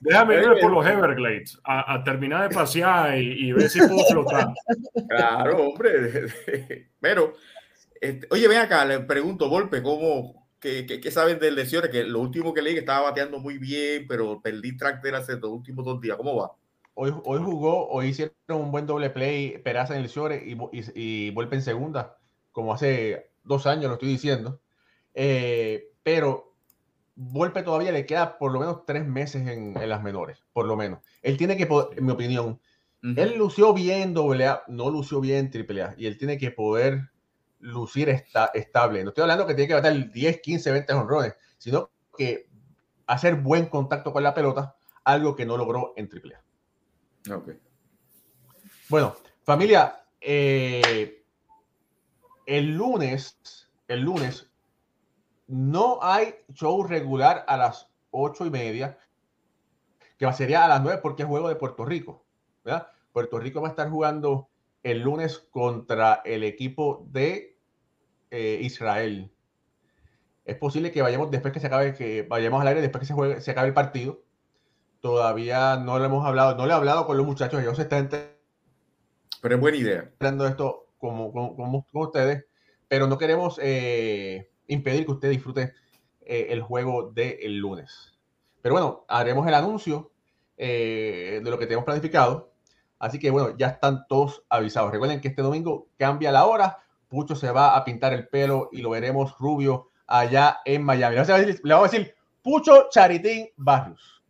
Déjame ir por los Everglades a, terminar de pasear y, ver si puedo flotar. Claro, hombre. Pero, este, oye, ven acá, le pregunto, Golpe, ¿cómo, qué, qué, saben de lesiones? Que lo último que leí que estaba bateando muy bien, pero perdí track de hace los últimos dos días. ¿Cómo va? Hoy, hoy jugó, hoy hicieron un buen doble play, Peraza en lesiones y, y, y en segunda, como hace dos años lo estoy diciendo. Eh, pero Volpe todavía le queda por lo menos tres meses en, las menores, por lo menos. Él tiene que, en mi opinión, él lució bien doble A, no lució bien triple A, y él tiene que poder lucir estable. No estoy hablando que tiene que bater 10, 15, 20 honrones, sino que hacer buen contacto con la pelota, algo que no logró en triple A. Okay. Bueno, familia, eh, el lunes, el lunes no hay show regular a las ocho y media, que sería a las nueve porque es juego de Puerto Rico. Puerto Rico va a estar jugando el lunes contra el equipo de eh, Israel. es posible que vayamos después que se acabe, que vayamos al aire después que se, juegue, se acabe el partido. Todavía no le hemos hablado, no le he hablado con los muchachos, ellos se están Pero es buena idea. Esto como, como, como, ustedes, pero no queremos eh, impedir que usted disfrute eh, el juego del lunes. Pero bueno, haremos el anuncio eh, de lo que tenemos planificado. Así que bueno, ya están todos avisados. Recuerden que este domingo cambia la hora. Pucho se va a pintar el pelo y lo veremos rubio allá en Miami. Le vamos a decir, Pucho Charitín Barrios.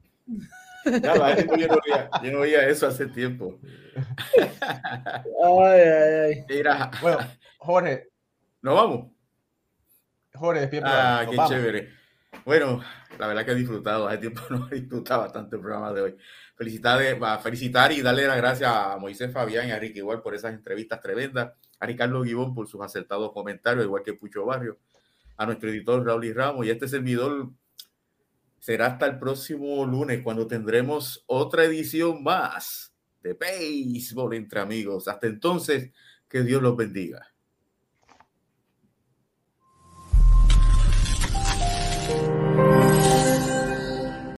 Ya, yo, no veía, yo no veía eso hace tiempo. Ay, ay, ay. Mira. Bueno, Jorge. ¿Nos vamos? Jorge, despierta. Ah, qué chévere. Bueno, la verdad que he disfrutado, hace tiempo no he disfrutado bastante el programa de hoy. Felicitar, felicitar y darle las gracias a Moisés Fabián y a Ricky igual por esas entrevistas tremendas, a Ricardo Guibón por sus acertados comentarios, igual que Pucho Barrio, a nuestro editor Raúl y Ramos y a este servidor. Será hasta el próximo lunes cuando tendremos otra edición más de Béisbol entre amigos. Hasta entonces, que Dios los bendiga.